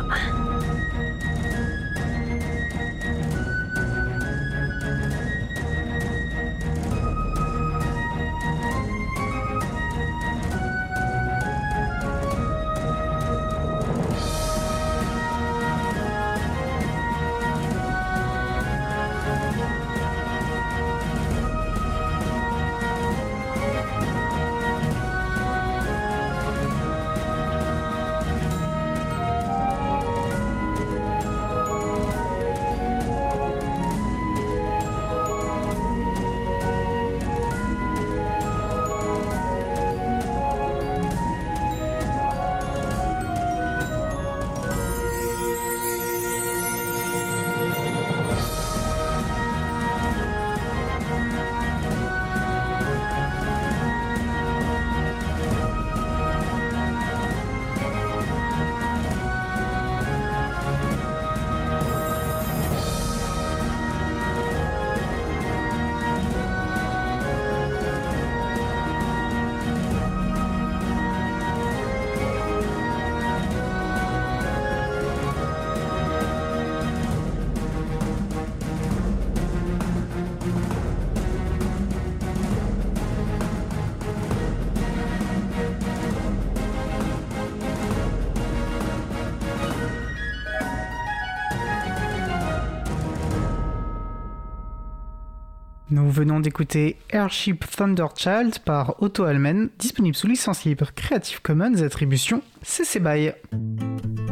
Nous venons d'écouter Airship Thunderchild par Otto Almen, disponible sous licence libre Creative Commons attribution CC BY.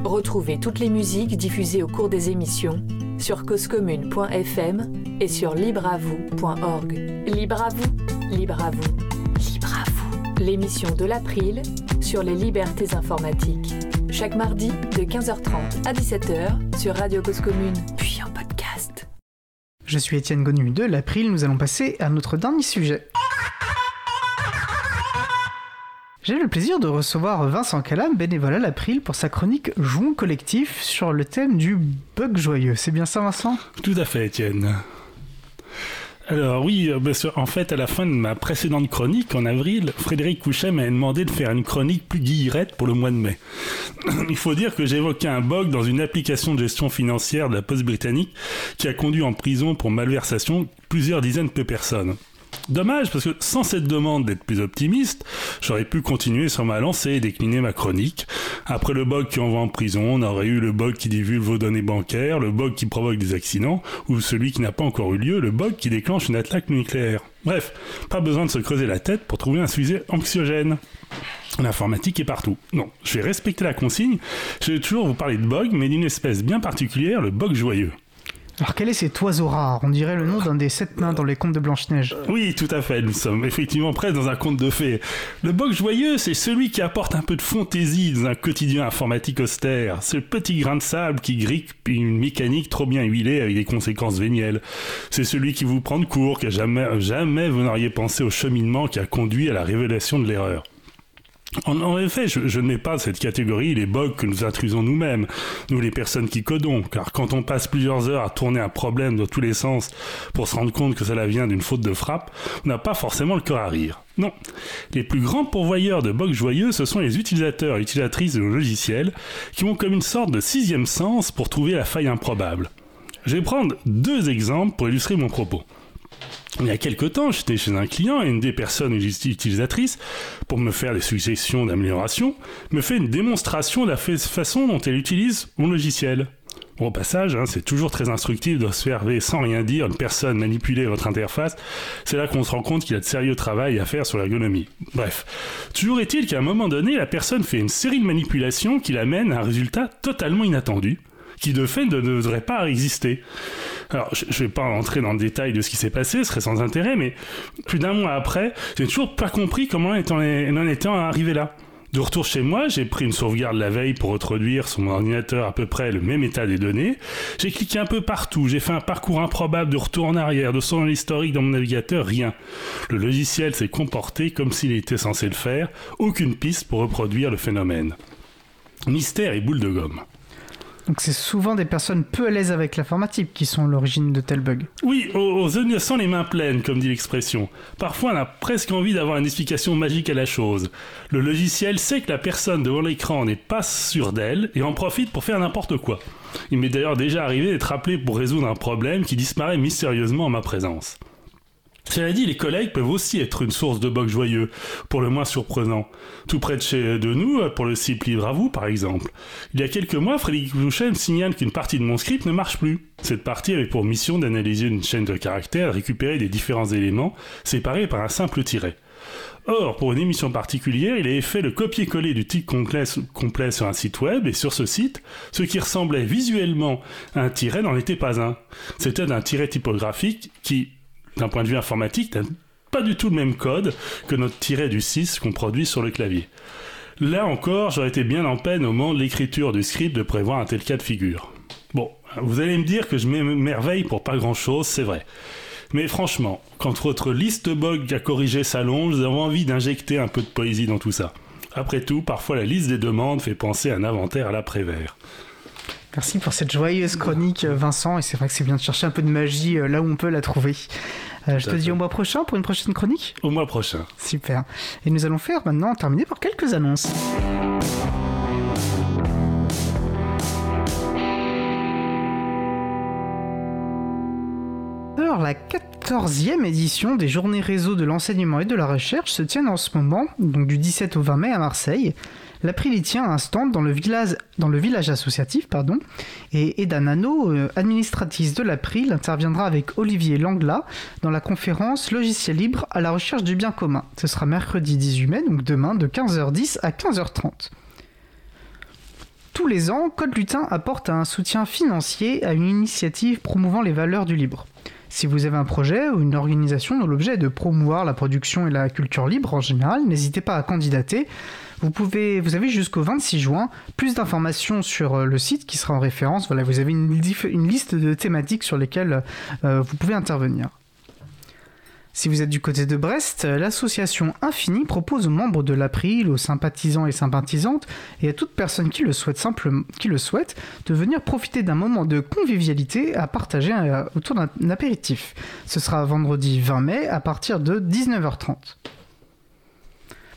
Retrouvez toutes les musiques diffusées au cours des émissions sur causecommune.fm et sur libreavoue.org. Libre à vous, libre à vous, libre à vous. L'émission de l'April sur les libertés informatiques. Chaque mardi de 15h30 à 17h sur Radio Cause Commune. Je suis Étienne Gonu de l'April, nous allons passer à notre dernier sujet. J'ai le plaisir de recevoir Vincent Calam, bénévole à l'April, pour sa chronique Jouons collectif sur le thème du bug joyeux. C'est bien ça, Vincent? Tout à fait, Étienne. Alors oui, euh, parce en fait, à la fin de ma précédente chronique, en avril, Frédéric Couchet m'a demandé de faire une chronique plus guillerette pour le mois de mai. (clears throat) Il faut dire que j'évoquais un bug dans une application de gestion financière de la Poste britannique qui a conduit en prison pour malversation plusieurs dizaines de personnes. Dommage, parce que sans cette demande d'être plus optimiste, j'aurais pu continuer sur ma lancée et décliner ma chronique. Après le bug qui envoie en prison, on aurait eu le bug qui divulgue vos données bancaires, le bug qui provoque des accidents, ou celui qui n'a pas encore eu lieu, le bug qui déclenche une attaque nucléaire. Bref, pas besoin de se creuser la tête pour trouver un sujet anxiogène. L'informatique est partout. Non, je vais respecter la consigne. Je vais toujours vous parler de bug, mais d'une espèce bien particulière, le bug joyeux. Alors quel est cet oiseau rare? On dirait le nom d'un des sept nains dans les contes de Blanche-Neige. Oui, tout à fait. Nous sommes effectivement presque dans un conte de fées. Le bug joyeux, c'est celui qui apporte un peu de fantaisie dans un quotidien informatique austère. Ce petit grain de sable qui grippe une mécanique trop bien huilée avec des conséquences vénielles. C'est celui qui vous prend de court, que jamais, jamais vous n'auriez pensé au cheminement qui a conduit à la révélation de l'erreur. En, effet, je, je, mets pas cette catégorie les bugs que nous intrusons nous-mêmes, nous les personnes qui codons, car quand on passe plusieurs heures à tourner un problème dans tous les sens pour se rendre compte que cela vient d'une faute de frappe, on n'a pas forcément le cœur à rire. Non, les plus grands pourvoyeurs de bugs joyeux, ce sont les utilisateurs et utilisatrices de nos logiciels, qui ont comme une sorte de sixième sens pour trouver la faille improbable. Je vais prendre deux exemples pour illustrer mon propos. Il y a quelque temps, j'étais chez un client et une des personnes utilisatrices, pour me faire des suggestions d'amélioration, me fait une démonstration de la façon dont elle utilise mon logiciel. Au passage, hein, c'est toujours très instructif d'observer sans rien dire une personne manipuler votre interface. C'est là qu'on se rend compte qu'il y a de sérieux travail à faire sur l'ergonomie. Bref, toujours est-il qu'à un moment donné, la personne fait une série de manipulations qui l'amènent à un résultat totalement inattendu qui de fait ne devrait pas exister. Alors, je ne vais pas rentrer dans le détail de ce qui s'est passé, ce serait sans intérêt, mais plus d'un mois après, j'ai toujours pas compris comment on en était arrivé là. De retour chez moi, j'ai pris une sauvegarde la veille pour reproduire sur mon ordinateur à peu près le même état des données. J'ai cliqué un peu partout, j'ai fait un parcours improbable de retour en arrière, de son l'historique dans mon navigateur, rien. Le logiciel s'est comporté comme s'il était censé le faire, aucune piste pour reproduire le phénomène. Mystère et boule de gomme. Donc c'est souvent des personnes peu à l'aise avec l'informatique qui sont l'origine de tels bugs. Oui, aux, innocents les mains pleines, comme dit l'expression. Parfois on a presque envie d'avoir une explication magique à la chose. Le logiciel sait que la personne devant l'écran n'est pas sûre d'elle et en profite pour faire n'importe quoi. Il m'est d'ailleurs déjà arrivé d'être appelé pour résoudre un problème qui disparaît mystérieusement en ma présence. Cela dit, les collègues peuvent aussi être une source de bugs joyeux, pour le moins surprenant. Tout près de chez de nous, pour le site Livre à vous, par exemple. Il y a quelques mois, Frédéric Bouchet signale qu'une partie de mon script ne marche plus. Cette partie avait pour mission d'analyser une chaîne de caractères, récupérer des différents éléments, séparés par un simple tiret. Or, pour une émission particulière, il avait fait le copier-coller du titre complet sur un site web, et sur ce site, ce qui ressemblait visuellement à un tiret n'en était pas un. C'était un tiret typographique qui, d'un point de vue informatique, n'a pas du tout le même code que notre tiret du 6 qu'on produit sur le clavier. Là encore, j'aurais été bien en peine au moment de l'écriture du script de prévoir un tel cas de figure. Bon, vous allez me dire que je m'émerveille pour pas grand chose, c'est vrai. Mais franchement, quand votre liste bug à corriger s'allonge, vous avez envie d'injecter un peu de poésie dans tout ça. Après tout, parfois la liste des demandes fait penser à un inventaire à l'après-vert. Merci pour cette joyeuse chronique, Vincent. Et c'est vrai que c'est bien de chercher un peu de magie là où on peut la trouver. Euh, je te dis au mois prochain pour une prochaine chronique? Au mois prochain. Super. Et nous allons faire maintenant terminer par quelques annonces. Alors, la 14e édition des Journées Réseau de l'enseignement et de la recherche se tiennent en ce moment, donc du 17 au 20 mai à Marseille. L'April tient un stand dans le village, dans le village associatif, pardon, et Eda Nano, euh, administratrice de l'April, interviendra avec Olivier Langla dans la conférence Logiciel libre à la recherche du bien commun. Ce sera mercredi 18 mai, donc demain, de 15h10 à 15h30. Tous les ans, Code Lutin apporte un soutien financier à une initiative promouvant les valeurs du libre. Si vous avez un projet ou une organisation dont l'objet est de promouvoir la production et la culture libre en général, n'hésitez pas à candidater. Vous, pouvez, vous avez jusqu'au 26 juin plus d'informations sur euh, le site qui sera en référence. Voilà, vous avez une, liste de thématiques sur lesquelles euh, vous pouvez intervenir. Si vous êtes du côté de Brest, l'association Infini propose aux membres de l'April, aux sympathisants et sympathisantes, et à toute personne qui le souhaite simplement, qui le souhaite, de venir profiter d'un moment de convivialité à partager euh, autour d'un apéritif. Ce sera vendredi 20 mai à partir de 19h30.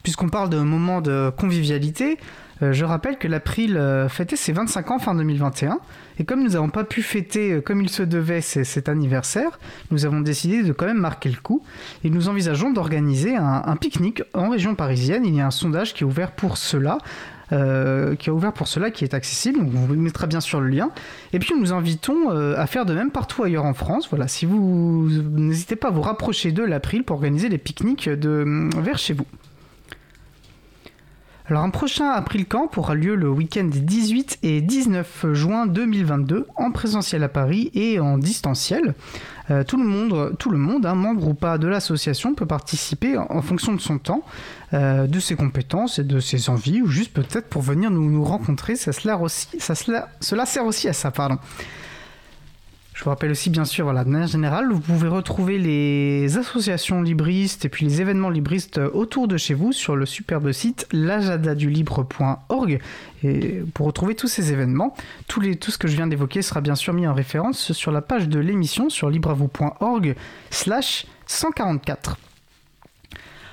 Puisqu'on parle d'un moment de convivialité, euh, je rappelle que l'April euh, fêtait ses 25 ans fin 2021. Et comme nous n'avons pas pu fêter euh, comme il se devait cet anniversaire, nous avons décidé de quand même marquer le coup. Et nous envisageons d'organiser un, pique-nique en région parisienne. Il y a un sondage qui est ouvert pour cela. qui est ouvert pour cela, qui est accessible. on vous mettra bien sûr le lien. Et puis nous nous invitons à faire de même partout ailleurs en France. Voilà, si vous n'hésitez pas à vous rapprocher de l'April pour organiser les pique-niques de vers chez vous. Alors un prochain April Camp aura lieu le week-end des 18 et 19 juin 2022 en présentiel à Paris et en distanciel. Euh, tout le monde, tout le monde hein, membre ou pas de l'association, peut participer en, fonction de son temps, euh, de ses compétences et de ses envies, ou juste peut-être pour venir nous, nous rencontrer. Ça, ça, cela sert aussi à ça, pardon. Je vous rappelle aussi, bien sûr, voilà, de manière générale, vous pouvez retrouver les associations libristes et puis les événements libristes autour de chez vous sur le superbe site l'ajadadulibre.org et pour retrouver tous ces événements. Tout, ce que je viens d'évoquer sera bien sûr mis en référence sur la page de l'émission sur libreavou.org slash 144.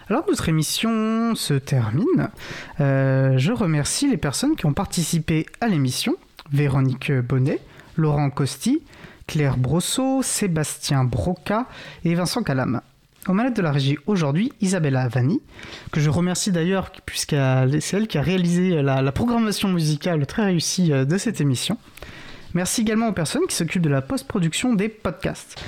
Alors notre émission se termine. Euh, je remercie les personnes qui ont participé à l'émission. Véronique Bonnet, Laurent Costi, Claire Brosseau, Sébastien Broca et Vincent Calam. Au manettes de la régie aujourd'hui, Isabella Vanni, que je remercie d'ailleurs puisque c'est elle qui a réalisé la, programmation musicale très réussie euh, de cette émission. Merci également aux personnes qui s'occupent de la post-production des podcasts.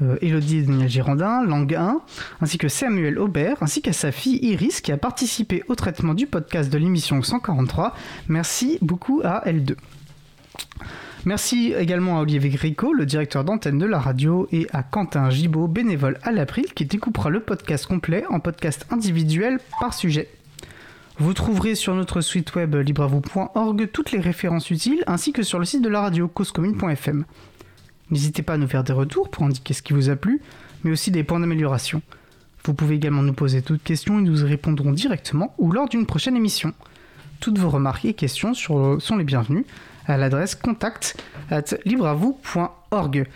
Euh, Elodie et Daniel Girondin, Langue 1, ainsi que Samuel Aubert, ainsi qu'à sa fille Iris qui a participé au traitement du podcast de l'émission 143. Merci beaucoup à L2. Merci également à Olivier Gricot, le directeur d'antenne de la radio, et à Quentin Gibaud, bénévole à l'April, qui découpera le podcast complet en podcast individuel par sujet. Vous trouverez sur notre site web libravou.org toutes les références utiles ainsi que sur le site de la radio causecommune.fm. N'hésitez pas à nous faire des retours pour indiquer ce qui vous a plu, mais aussi des points d'amélioration. Vous pouvez également nous poser toutes questions et nous y répondrons directement ou lors d'une prochaine émission. Toutes vos remarques et questions sont les bienvenues à l'adresse contact at libreavou.org.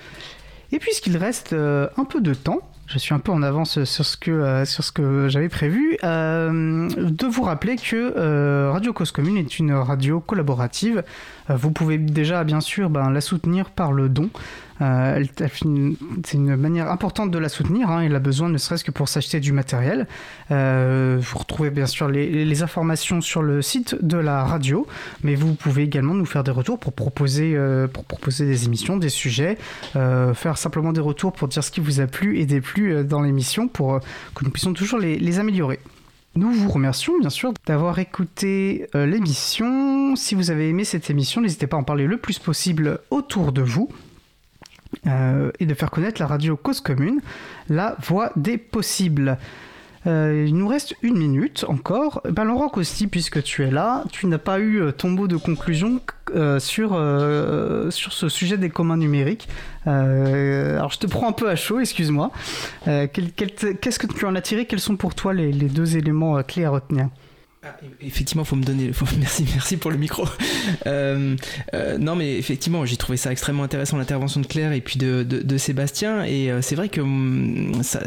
Et puisqu'il reste euh, un peu de temps, je suis un peu en avance sur ce que, euh, sur ce que j'avais prévu, euh, de vous rappeler que Radio Cause Commune est une radio collaborative. vous pouvez déjà, bien sûr, ben, la soutenir par le don. Euh, c'est une manière importante de la soutenir. Hein. Elle a besoin ne serait-ce que pour s'acheter du matériel. Euh, vous retrouvez bien sûr les, informations sur le site de la radio, mais vous pouvez également nous faire des retours pour proposer, euh, pour proposer des émissions, des sujets, faire simplement des retours pour dire ce qui vous a plu et déplu dans l'émission pour que nous puissions toujours les améliorer. Nous vous remercions bien sûr d'avoir écouté l'émission. Si vous avez aimé cette émission, n'hésitez pas à en parler le plus possible autour de vous. Euh, et de faire connaître la radio Cause Commune, la voix des possibles. Euh, il nous reste une minute encore. Ben, Laurent Costi, puisque tu es là, tu n'as pas eu euh, ton mot de conclusion sur, sur ce sujet des communs numériques. alors je te prends un peu à chaud, excuse-moi. Qu'est-ce que tu en as tiré? Quels sont pour toi les deux éléments clés à retenir? Ah, effectivement, faut me donner. (laughs) Faut, merci, merci pour le micro. (laughs) Euh, euh, non, mais effectivement, j'ai trouvé ça extrêmement intéressant l'intervention de Claire et puis de, de, de Sébastien. Et euh, c'est vrai que hum, ça,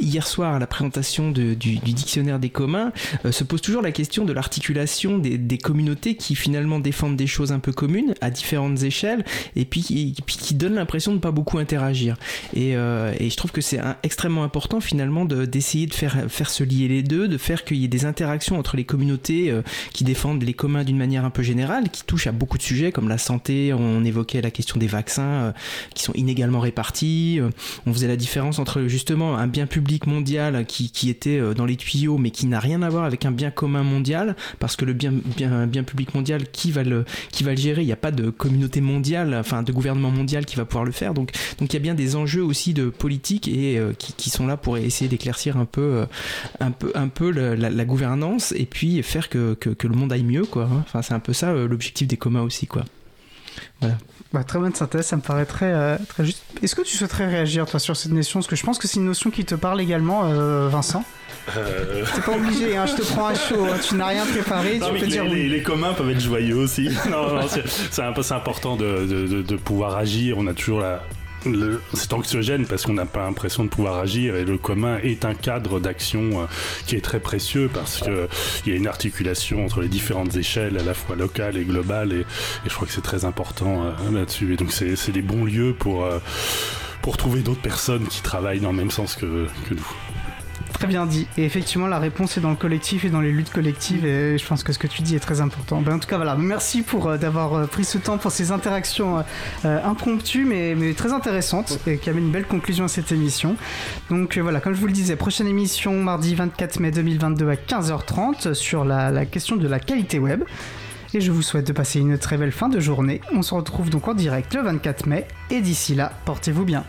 hier soir, la présentation de, du, du, dictionnaire des communs, euh, se pose toujours la question de l'articulation des, des, communautés qui finalement défendent des choses un peu communes à différentes échelles et puis, et puis qui donnent l'impression de pas beaucoup interagir. Et, euh, et je trouve que c'est extrêmement important finalement d'essayer de, de faire, faire se lier les deux, de faire qu'il y ait des interactions entre les les communautés euh, qui défendent les communs d'une manière un peu générale, qui touchent à beaucoup de sujets comme la santé, on évoquait la question des vaccins euh, qui sont inégalement répartis, euh, on faisait la différence entre justement un bien public mondial qui, qui était dans les tuyaux mais qui n'a rien à voir avec un bien commun mondial, parce que le bien, bien, bien public mondial, qui va le, qui va le gérer? Il n'y a pas de communauté mondiale, enfin de gouvernement mondial qui va pouvoir le faire, donc donc il y a bien des enjeux aussi de politique et qui, qui, sont là pour essayer d'éclaircir un peu, un peu, un peu la, la, la gouvernance. Et puis faire que, que, que, le monde aille mieux, quoi. Enfin, c'est un peu ça euh, l'objectif des communs aussi, quoi. Voilà. Bah, très bonne synthèse, ça me paraît très, euh, très juste. Est-ce que tu souhaiterais réagir, toi, sur cette notion? Parce que je pense que c'est une notion qui te parle également, euh, Vincent. Euh... T'es pas obligé, hein, je te prends à chaud, hein, tu n'as rien préparé, non, tu peux les, dire les, oui. les, communs peuvent être joyeux aussi. (laughs) non, non, c'est un peu important de, de, de, pouvoir agir, on a toujours la, c'est anxiogène parce qu'on n'a pas l'impression de pouvoir agir et le commun est un cadre d'action euh, qui est très précieux parce que il y a une articulation entre les différentes échelles à la fois locales et globales et, je crois que c'est très important euh, là-dessus et donc c'est des bons lieux pour euh, pour trouver d'autres personnes qui travaillent dans le même sens que nous. Très bien dit. Et effectivement, la réponse est dans le collectif et dans les luttes collectives. Et je pense que ce que tu dis est très important. Ben, en tout cas, voilà. Merci pour euh, d'avoir euh, pris ce temps pour ces interactions euh, impromptues, mais, très intéressantes et qui amènent une belle conclusion à cette émission. Donc voilà, comme je vous le disais, prochaine émission mardi 24 mai 2022 à 15h30 sur la question de la qualité web. Et je vous souhaite de passer une très belle fin de journée. On se retrouve donc en direct le 24 mai. Et d'ici là, portez-vous bien.